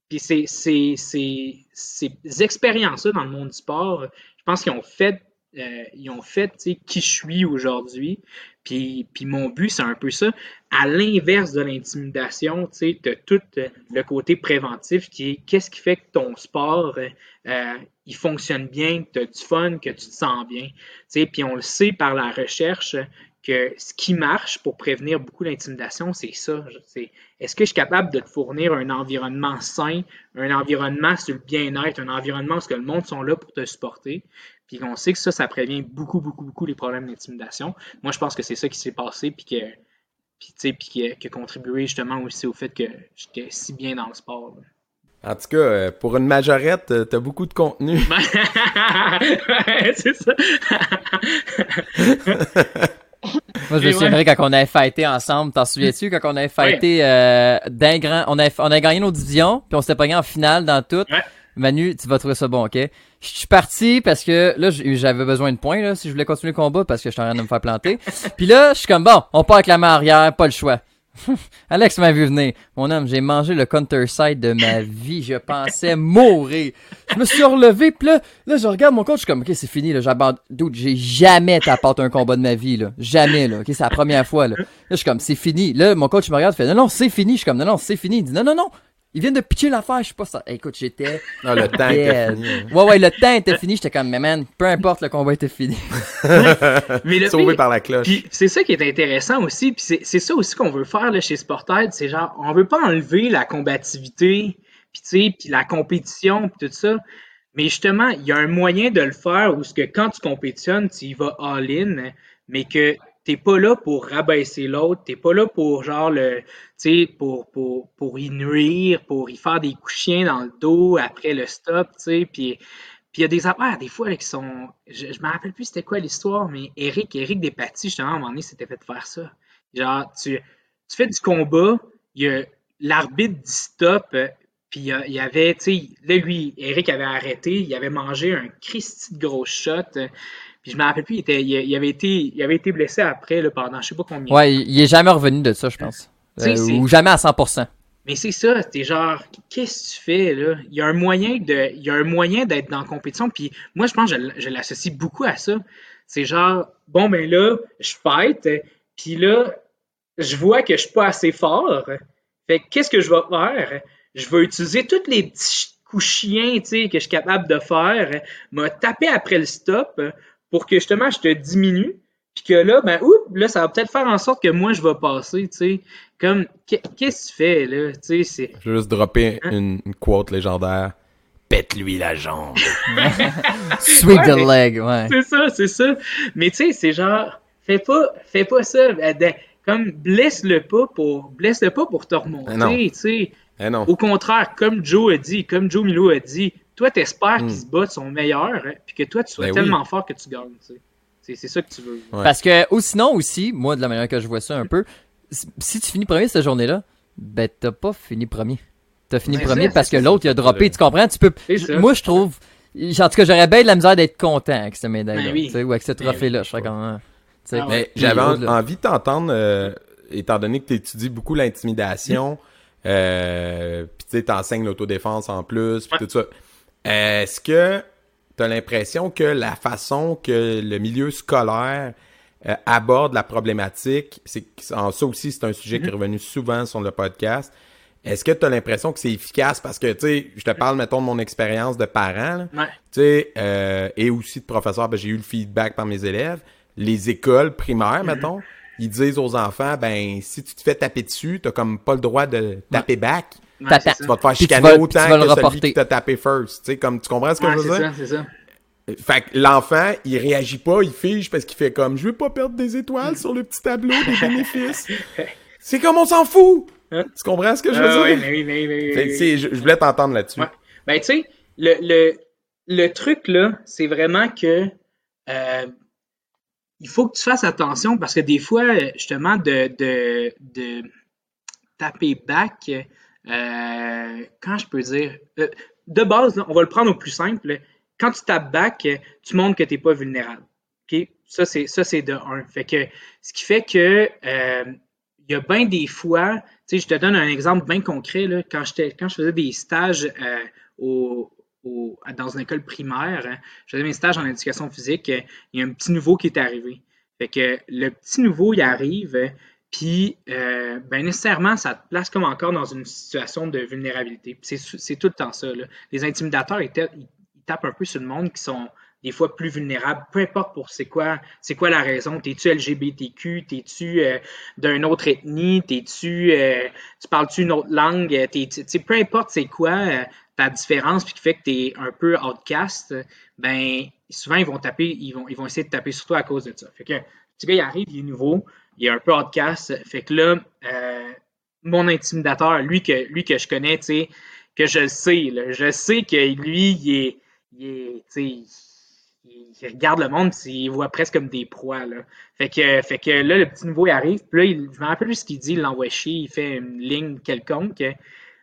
Puis c'est- ces expériences-là dans le monde du sport, je pense qu'ils ont fait, euh, ils ont fait, qui je suis aujourd'hui. Puis, puis mon but, c'est un peu ça. À l'inverse de l'intimidation, tu as tout euh, le côté préventif qui est qu'est-ce qui fait que ton sport, euh, euh, il fonctionne bien, que tu as du fun, que tu te sens bien. Puis on le sait par la recherche que ce qui marche pour prévenir beaucoup d'intimidation, c'est ça. Est-ce que je suis capable de te fournir un environnement sain, un environnement sur le bien-être, un environnement où le monde sont là pour te supporter, puis on sait que ça, ça prévient beaucoup, beaucoup, beaucoup les problèmes d'intimidation. Moi, je pense que c'est ça qui s'est passé, puis que puis, tu sais, puis qui, a, qui a contribué justement aussi au fait que j'étais si bien dans le sport. là. En tout cas, euh, pour une majorette, euh, t'as beaucoup de contenu. Ouais, c'est ça. Moi, je me Et souviendrai quand on avait fighté ensemble. T'en souviens-tu quand on avait fighté euh, d'un grand, on avait, on avait gagné nos divisions, puis on s'était pogné en finale dans tout. Ouais. Manu, tu vas trouver ça bon, ok? Je suis parti parce que là, j'avais besoin de points là, si je voulais continuer le combat parce que j'étais en train de me faire planter. Puis là, je suis comme bon, on part avec la main arrière, pas le choix. Alex m'a vu venir. Mon homme, j'ai mangé le counter side de ma vie. Je pensais mourir. Je me suis relevé, pis là, là, je regarde mon coach, je suis comme, ok, c'est fini, là, j'abandonne. Dude, j'ai jamais tapé un combat de ma vie, là. Jamais, là. Ok, c'est la première fois, là. Là, je suis comme, c'est fini. Là, mon coach me regarde, il fait, non, non, c'est fini. Je suis comme, non, non, c'est fini. Il dit, non, non, non. Il vient de pitcher l'affaire, je sais pas ça. Écoute, j'étais. Ah, le temps était fini. hein. Ouais, ouais, le temps était fini. J'étais comme, mais man, peu importe, le combat était fini. Mais le Sauvé par la cloche. Puis c'est ça qui est intéressant aussi, puis c'est c'est ça aussi qu'on veut faire là, chez Sportaid, c'est genre on veut pas enlever la combativité, puis tu sais, puis la compétition, puis tout ça, mais justement, il y a un moyen de le faire où ce que quand tu compétitionnes, tu y vas all-in, mais que t'es pas là pour rabaisser l'autre, t'es pas là pour genre le, sais, pour, pour, pour y nuire, pour y faire des coups chiens dans le dos après le stop, tu sais, puis il y a des affaires, des fois, là, qui sont. Je, je me rappelle plus c'était quoi l'histoire, mais Eric, Eric Despatie, justement, à un moment donné, s'était fait faire ça. Genre, tu, tu fais du combat, il y a l'arbitre dit stop, euh, puis il y avait, tu sais, là, lui, Eric avait arrêté, il avait mangé un Christy de gros shot. euh, Puis je me rappelle plus, il, était, il, il avait été, il avait été blessé après, là, pendant je sais pas combien. Ouais, il, il est jamais revenu de ça, je pense. Euh, ou jamais à 100%. Mais c'est ça, t'es genre, qu'est-ce que tu fais là? Il y a un moyen de, il y a un moyen d'être dans la compétition. Puis moi, je pense que je, je l'associe beaucoup à ça. C'est genre, bon ben là, je fight, puis là, je vois que je suis pas assez fort. Fait que qu'est-ce que je vais faire? Je vais utiliser tous les petits coups chiens, tu sais, que je suis capable de faire, me taper après le stop pour que justement je te diminue. Puis que là, ben, oups, là, ça va peut-être faire en sorte que moi, je vais passer, tu sais. Comme, qu'est- qu'est-ce que tu fais, là? Tu sais, c'est. Je vais juste dropper une, une quote légendaire. Pète-lui la jambe. Sweet the Ouais, leg, ouais. C'est ça, c'est ça. Mais tu sais, c'est genre, fais pas, fais pas ça. euh, Comme, blesse-le pas pour, blesse-le pas pour te remonter, tu sais. Eh non. Au contraire, comme Joe a dit, comme Joe Milo a dit, toi, t'espères Mm. qu'il se bat de son meilleur, hein, puis que toi, tu sois Ben oui. tellement fort que tu gagnes, tu sais. C'est, c'est ça que tu veux. Ouais. Parce que, ou sinon aussi, moi, de la manière que je vois ça un peu, si- tu finis premier cette journée-là, ben t'as pas fini premier. T'as fini Ouais, premier parce que l'autre, il a droppé, tu comprends? Tu peux. Moi, je trouve. En tout cas, j'aurais bien de la misère d'être content avec cette médaille-là. Ben oui. Ou avec ce Ben trophée-là. Je serais comme. hein, tu sais. Ah ouais. J'avais en- envie de t'entendre, euh, étant donné que tu étudies beaucoup l'intimidation, Euh, puis tu sais, t'enseignes l'autodéfense en plus, puis tout ça. Est-ce que tu as l'impression que la façon que le milieu scolaire euh, aborde la problématique, c'est ça aussi c'est un sujet qui est mm-hmm. revenu souvent sur le podcast. Est-ce que tu as l'impression que c'est efficace? Parce que tu sais, je te parle mettons de mon expérience de parent, tu sais, euh, et aussi de professeur, ben, j'ai eu le feedback par mes élèves. Les écoles primaires, mm-hmm. mettons, ils disent aux enfants, ben si tu te fais taper dessus, t'as comme pas le droit de taper back. Tu vas te faire chicaner autant que celui qui t'a tapé first. Tu sais, comme tu comprends ce que je veux dire? c'est ça. Fait que l'enfant, il réagit pas, il fige parce qu'il fait comme je veux pas perdre des étoiles sur le petit tableau des bénéfices. c'est comme on s'en fout. Hein? Tu comprends ce que je veux ah dire? Oui, oui, oui, je, voulais t'entendre là-dessus. Ben tu sais, le, le, le truc là, c'est vraiment que euh, il faut que tu fasses attention parce que des fois, justement, de, de, de taper back, euh, quand je peux dire, euh, de base, on va le prendre au plus simple quand tu tapes back, tu montres que tu n'es pas vulnérable. Ça, c'est, ça, c'est de un. Fait que, ce qui fait que euh, il y a bien des fois, je te donne un exemple bien concret, là, quand, quand je faisais des stages au, dans une école primaire, hein, je faisais mes stages en éducation physique, il y a un petit nouveau qui est arrivé. Fait que le petit nouveau, il arrive, puis, euh, ben nécessairement, ça te place comme encore dans une situation de vulnérabilité. C'est, tout le temps ça. Là. Les intimidateurs, ils, tapent un peu sur le monde qui sont des fois plus vulnérables, peu importe pour c'est quoi, c'est quoi la raison. T'es-tu LGBTQ, t'es-tu euh, d'une autre ethnie, t'es-tu, euh, tu parles-tu une autre langue, t'es, peu importe c'est quoi euh, ta différence puis qui fait que t'es un peu outcast, ben souvent ils vont taper, ils vont, ils vont essayer de taper sur toi à cause de ça. Fait que petit gars il arrive, il est nouveau, il est un peu outcast, fait que là, mon intimidateur, lui que lui que je connais, sais, que je sais, là, je sais que lui il est il, regarde le monde, il voit presque comme des proies. Là. Fait, que, fait que là, le petit nouveau il arrive, puis là, il, je me rappelle plus ce qu'il dit, il l'envoie chier, il fait une ligne quelconque.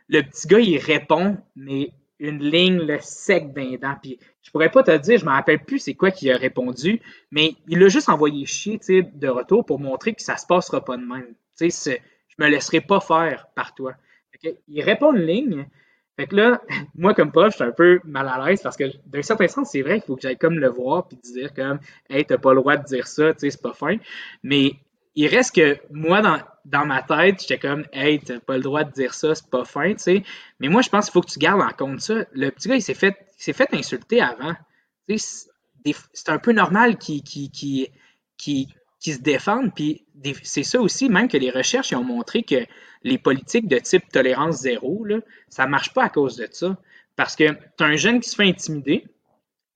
Le petit gars, il répond, mais une ligne le sec d'un dent. Puis je pourrais pas te dire, je me rappelle plus c'est quoi qu'il a répondu, mais il a juste envoyé chier de retour pour montrer que ça se passera pas de même. Je me laisserai pas faire par toi. il répond une ligne, fait que là, moi, comme prof, je suis un peu mal à l'aise parce que d'un certain sens, c'est vrai qu'il faut que j'aille comme le voir puis dire comme Hey, t'as pas le droit de dire ça, tu sais, c'est pas fin. Mais il reste que moi, dans, dans ma tête, j'étais comme Hey, t'as pas le droit de dire ça, c'est pas fin, tu sais. Mais moi, je pense qu'il faut que tu gardes en compte ça. Le petit gars, il s'est fait, il fait insulter avant. C'est un peu normal qu'il qui qui qui qui se défendent. Puis c'est ça aussi, même que les recherches ont montré que les politiques de type tolérance zéro, là, ça marche pas à cause de ça. Parce que tu as un jeune qui se fait intimider.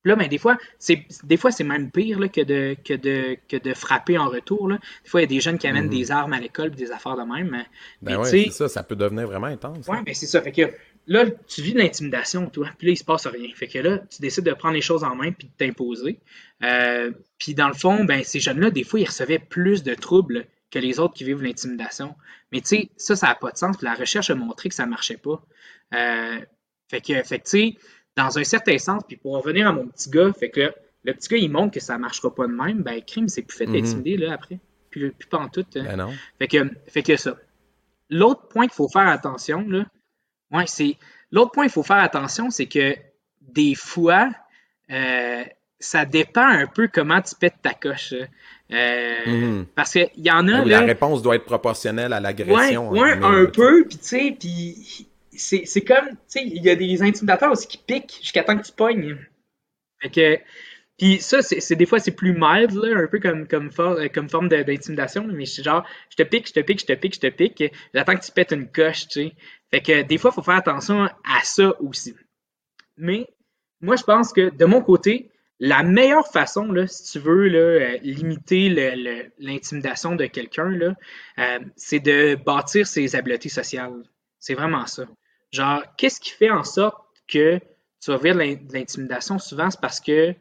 Là, ben, des fois, c'est des fois c'est même pire là, que, de, que, de, que de frapper en retour. Là. Des fois, il y a des jeunes qui amènent mm-hmm. des armes à l'école des affaires de même. Ben ouais, c'est ça, ça peut devenir vraiment intense. Oui, ben c'est ça. Fait que là, tu vis de l'intimidation, toi, puis là, il se passe rien. Fait que là, tu décides de prendre les choses en main puis de t'imposer. Euh, puis dans le fond, ben, ces jeunes-là, des fois, ils recevaient plus de troubles que les autres qui vivent l'intimidation. Mais tu sais, ça, ça n'a pas de sens. La recherche a montré que ça ne marchait pas. Euh, fait que, fait tu sais, dans un certain sens, puis pour revenir à mon petit gars, fait que le petit gars, il montre que ça ne marchera pas de même, ben, crime, c'est plus fait mhm. d'intimider, là, après. Puis, pas en tout. Hein. Ben non. Fait que, fait que ça. L'autre point qu'il faut faire attention, là, Ouais, c'est. L'autre point, il faut faire attention, c'est que des fois, euh, ça dépend un peu comment tu pètes ta coche. Euh, mhm. Parce qu'il y en a. la réponse doit être proportionnelle à l'agression. Ouais, hein, un peu, puis tu sais, puis c'est comme, tu sais, il y a des intimidateurs aussi qui piquent jusqu'à temps que tu pognes. Fait que, puis ça, c'est des fois, c'est plus mild, là, un peu comme, comme, comme forme d'intimidation, mais c'est genre, je te pique, je te pique, je te pique, je te pique, j'attends que tu pètes une coche, tu sais. Fait que des fois, il faut faire attention à ça aussi. Mais moi, je pense que de mon côté, la meilleure façon, là, si tu veux là, euh, limiter l'intimidation de quelqu'un, euh, c'est de bâtir ses habiletés sociales. C'est vraiment ça. Genre, qu'est-ce qui fait en sorte que tu vas vivre de l'intimidation? Souvent, c'est parce que,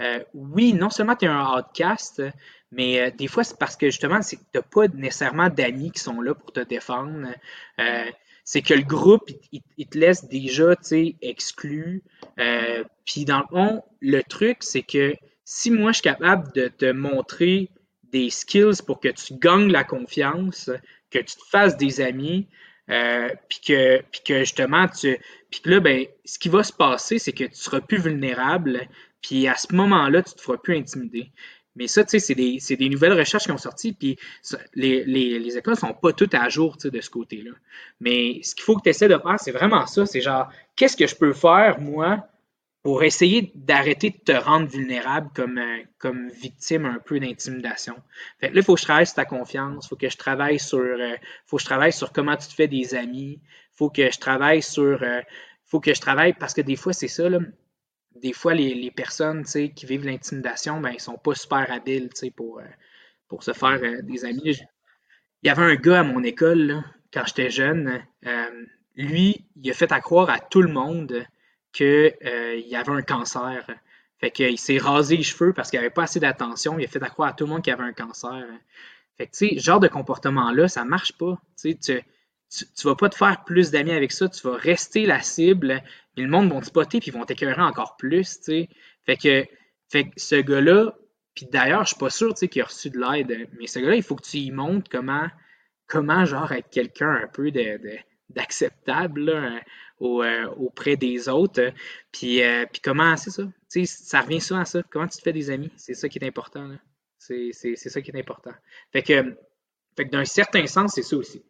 euh, oui, non seulement tu es un outcast, mais des fois, c'est parce que justement, tu n'as pas nécessairement d'amis qui sont là pour te défendre c'est que le groupe, il, te laisse déjà, tu sais, exclu. Euh, puis dans le fond, le truc, c'est que si moi, je suis capable de te montrer des skills pour que tu gagnes la confiance, que tu te fasses des amis, euh, puis que, puis que justement, tu, puis là, ben, ce qui va se passer, c'est que tu seras plus vulnérable, puis à ce moment-là, tu te feras plus intimider. Mais ça, tu sais, c'est des, des, nouvelles recherches qui ont sorti, puis les, les, les, écoles sont pas toutes à jour, de ce côté-là. Mais ce qu'il faut que tu essaies de faire, c'est vraiment ça, c'est genre, qu'est-ce que je peux faire, moi, pour essayer d'arrêter de te rendre vulnérable comme, euh, comme victime un peu d'intimidation. Fait là, il faut que je travaille sur ta confiance, il faut que je travaille sur euh, faut que je travaille sur comment tu te fais des amis, faut que je travaille sur euh, faut que je travaille parce que des fois c'est ça là, des fois les, les personnes qui vivent l'intimidation, ben ils sont pas super habiles pour pour se faire des amis. Il y avait un gars à mon école là, quand j'étais jeune, lui, il a fait à croire à tout le monde qu'il euh, y avait un cancer. Fait qu'il s'est rasé les cheveux parce qu'il n'avait pas assez d'attention. Il a fait croire à tout le monde qu'il avait un cancer. Fait que, tu sais, ce genre de comportement-là, ça marche pas. Tu, tu, tu vas pas te faire plus d'amis avec ça. Tu vas rester la cible. Et le monde va te spotter puis ils vont t'écœurer encore plus, tu Fait que, ce gars-là, puis d'ailleurs, je suis pas sûr, qu'il a reçu de l'aide, mais ce gars-là, il faut que tu y montres comment, comment genre, être quelqu'un un peu d'acceptable, euh, auprès des autres. Puis, euh, puis comment, c'est ça? ça revient souvent à ça. Comment tu te fais des amis? C'est ça qui est important. C'est ça qui est important. Fait que, fait que d'un certain sens, c'est ça aussi.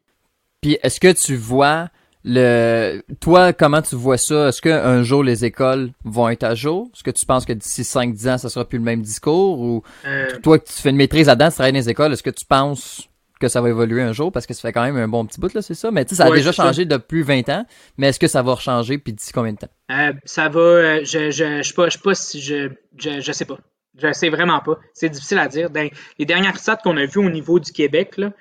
Puis est-ce que tu vois le toi comment tu vois ça? Est-ce qu'un jour les écoles vont être à jour? Est-ce que tu penses que d'ici 5-10 ans ça sera plus le même discours? Ou euh, toi que tu fais une maîtrise là-dedans tu travailles dans les écoles est-ce que tu penses que ça va évoluer un jour parce que ça fait quand même un bon petit bout, là, c'est ça. Mais tu sais, ça a déjà changé depuis 20 ans. Mais est-ce que ça va changer puis d'ici combien de temps? Euh, ça va. Euh, je, je, je, sais pas, je pas si je, je, je sais pas. Je sais vraiment pas. C'est difficile à dire. Dans les dernières stats qu'on a vues au niveau du Québec, là,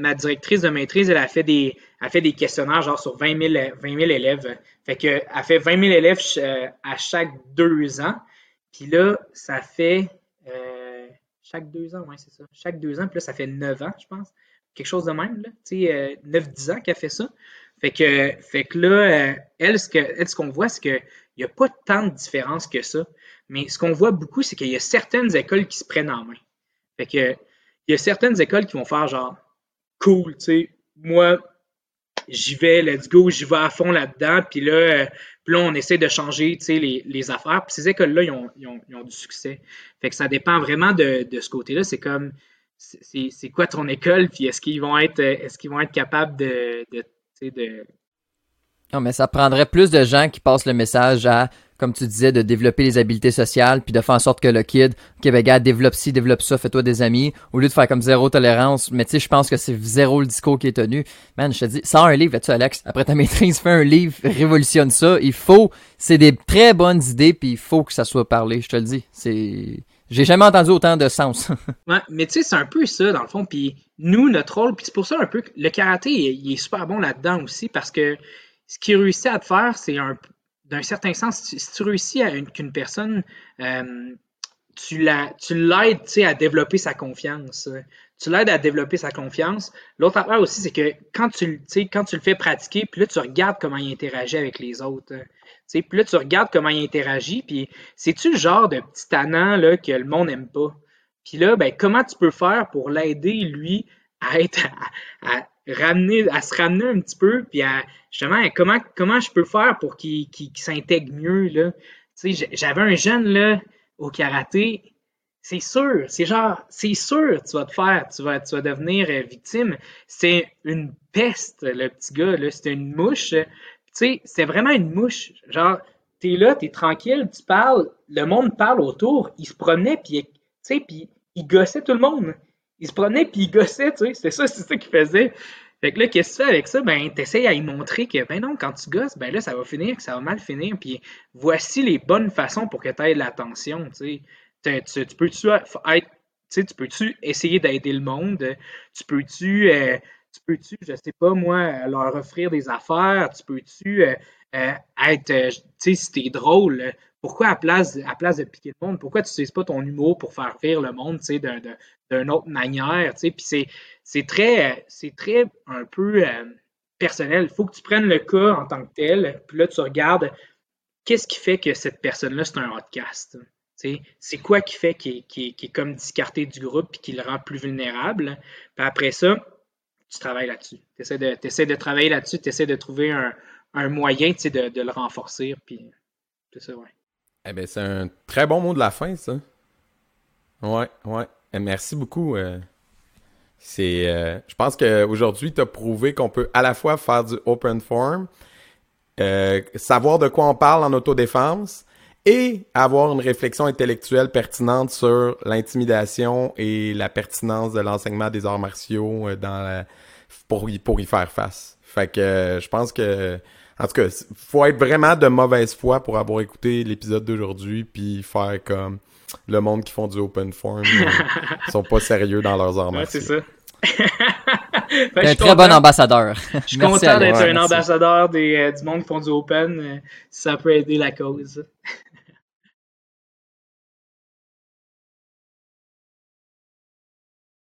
ma directrice de maîtrise, elle a fait des, a fait des questionnaires genre sur 20 000, 20 000 élèves. Fait que, elle fait 20 000 élèves euh, à chaque deux ans. Puis là, ça fait chaque deux ans, oui, c'est ça. Chaque deux ans, puis là, ça fait neuf ans, je pense. Quelque chose de même, là. Tu sais, euh, neuf, dix ans qu'elle fait ça. Fait que, fait que là, euh, elle, ce qu'on voit, c'est qu'il n'y a pas tant de différence que ça. Mais ce qu'on voit beaucoup, c'est qu'il y a certaines écoles qui se prennent en main. Fait que, il y a certaines écoles qui vont faire genre, cool, tu sais, moi, j'y vais, let's go, j'y vais à fond là-dedans, puis là, euh, puis là, on essaie de changer les, les affaires. Puis ces écoles-là, ils ont, ils, ont, ils ont, du succès. Fait que ça dépend vraiment de, de ce côté-là. C'est comme, c'est quoi ton école, puis est-ce qu'ils vont être, est-ce qu'ils vont être capables de, de, de non, mais ça prendrait plus de gens qui passent le message à, comme tu disais, de développer les habiletés sociales, puis de faire en sorte que le kid, ok, ben gars, développe ci, développe ça, fais-toi des amis, au lieu de faire comme zéro tolérance. Mais tu sais, je pense que c'est zéro le discours qui est tenu. Man, je te dis, sors un livre, tu Alex, après ta maîtrise, fais un livre, révolutionne ça. Il faut, c'est des très bonnes idées, puis il faut que ça soit parlé, je te le dis. C'est, j'ai jamais entendu autant de sens. ouais, mais tu sais, c'est un peu ça, dans le fond. Puis nous, notre rôle, puis c'est pour ça un peu que le karaté, il est super bon là-dedans aussi, parce que ce qu'il réussit à te faire, c'est un d'un certain sens, si tu réussis à qu'une personne, euh, tu l'aides tu à développer sa confiance. Tu l'aides à développer sa confiance. L'autre affaire aussi, c'est que quand tu, quand tu le fais pratiquer, puis là, tu regardes comment il interagit avec les autres. Puis là, tu regardes comment il interagit, puis c'est-tu le genre de petit tannant là, que le monde n'aime pas? Puis là, ben, comment tu peux faire pour l'aider, lui, à être à, ramener, à se ramener un petit peu, puis à justement comment, comment je peux faire pour qu'il s'intègre mieux. Là? J'avais un jeune là, au karaté, c'est sûr, c'est genre, c'est sûr, tu vas te faire, tu vas, tu vas devenir euh, victime. C'est une peste, le petit gars, là, c'était une mouche. Tu sais, c'est vraiment une mouche. Genre, t'es là, t'es tranquille, tu parles, le monde parle autour, il se promenait, puis, tu sais, puis il gossait tout le monde il se prenait puis il gossait, tu sais. C'est ça, c'est ça qu'il faisait. Fait que là, qu'est-ce que tu fais avec ça? Ben, t'essayes à y montrer que, ben non, quand tu gosses, ben là, ça va finir, que ça va mal finir. Puis voici les bonnes façons pour que tu aies l'attention, tu sais. Tu, peux-tu être, tu peux-tu essayer d'aider le monde? Tu peux-tu, euh, tu peux-tu, je sais pas moi, leur offrir des affaires? Tu peux-tu euh, euh, être, tu sais, si t'es drôle, pourquoi à place, à place de piquer le monde, pourquoi tu n'utilises pas ton humour pour faire rire le monde, tu sais, d'une autre manière, tu c'est, très, un peu euh, personnel. Il faut que tu prennes le cas en tant que tel, puis là, tu regardes qu'est-ce qui fait que cette personne-là, c'est un outcast. C'est quoi qui fait qu'il est, comme discarté du groupe et qui le rend plus vulnérable. Puis après ça, tu travailles là-dessus. Tu essaies de, travailler là-dessus, tu essaies de trouver un, moyen de, le renforcer. C'est. Eh bien, c'est un très bon mot de la fin, ça. Ouais, ouais. Eh, merci beaucoup. Euh. c'est, euh, je pense qu'aujourd'hui, tu as prouvé qu'on peut à la fois faire du open form, euh, savoir de quoi on parle en autodéfense et avoir une réflexion intellectuelle pertinente sur l'intimidation et la pertinence de l'enseignement des arts martiaux dans pour, y, pour y faire face. Fait que je pense que en tout cas, faut être vraiment de mauvaise foi pour avoir écouté l'épisode d'aujourd'hui puis faire comme le monde qui font du open form euh, sont pas sérieux dans leurs armes. Ouais, c'est ça. ben, un très bon ambassadeur. Je suis content d'être un ambassadeur des, euh, du monde qui font du open. Euh, ça peut aider la cause.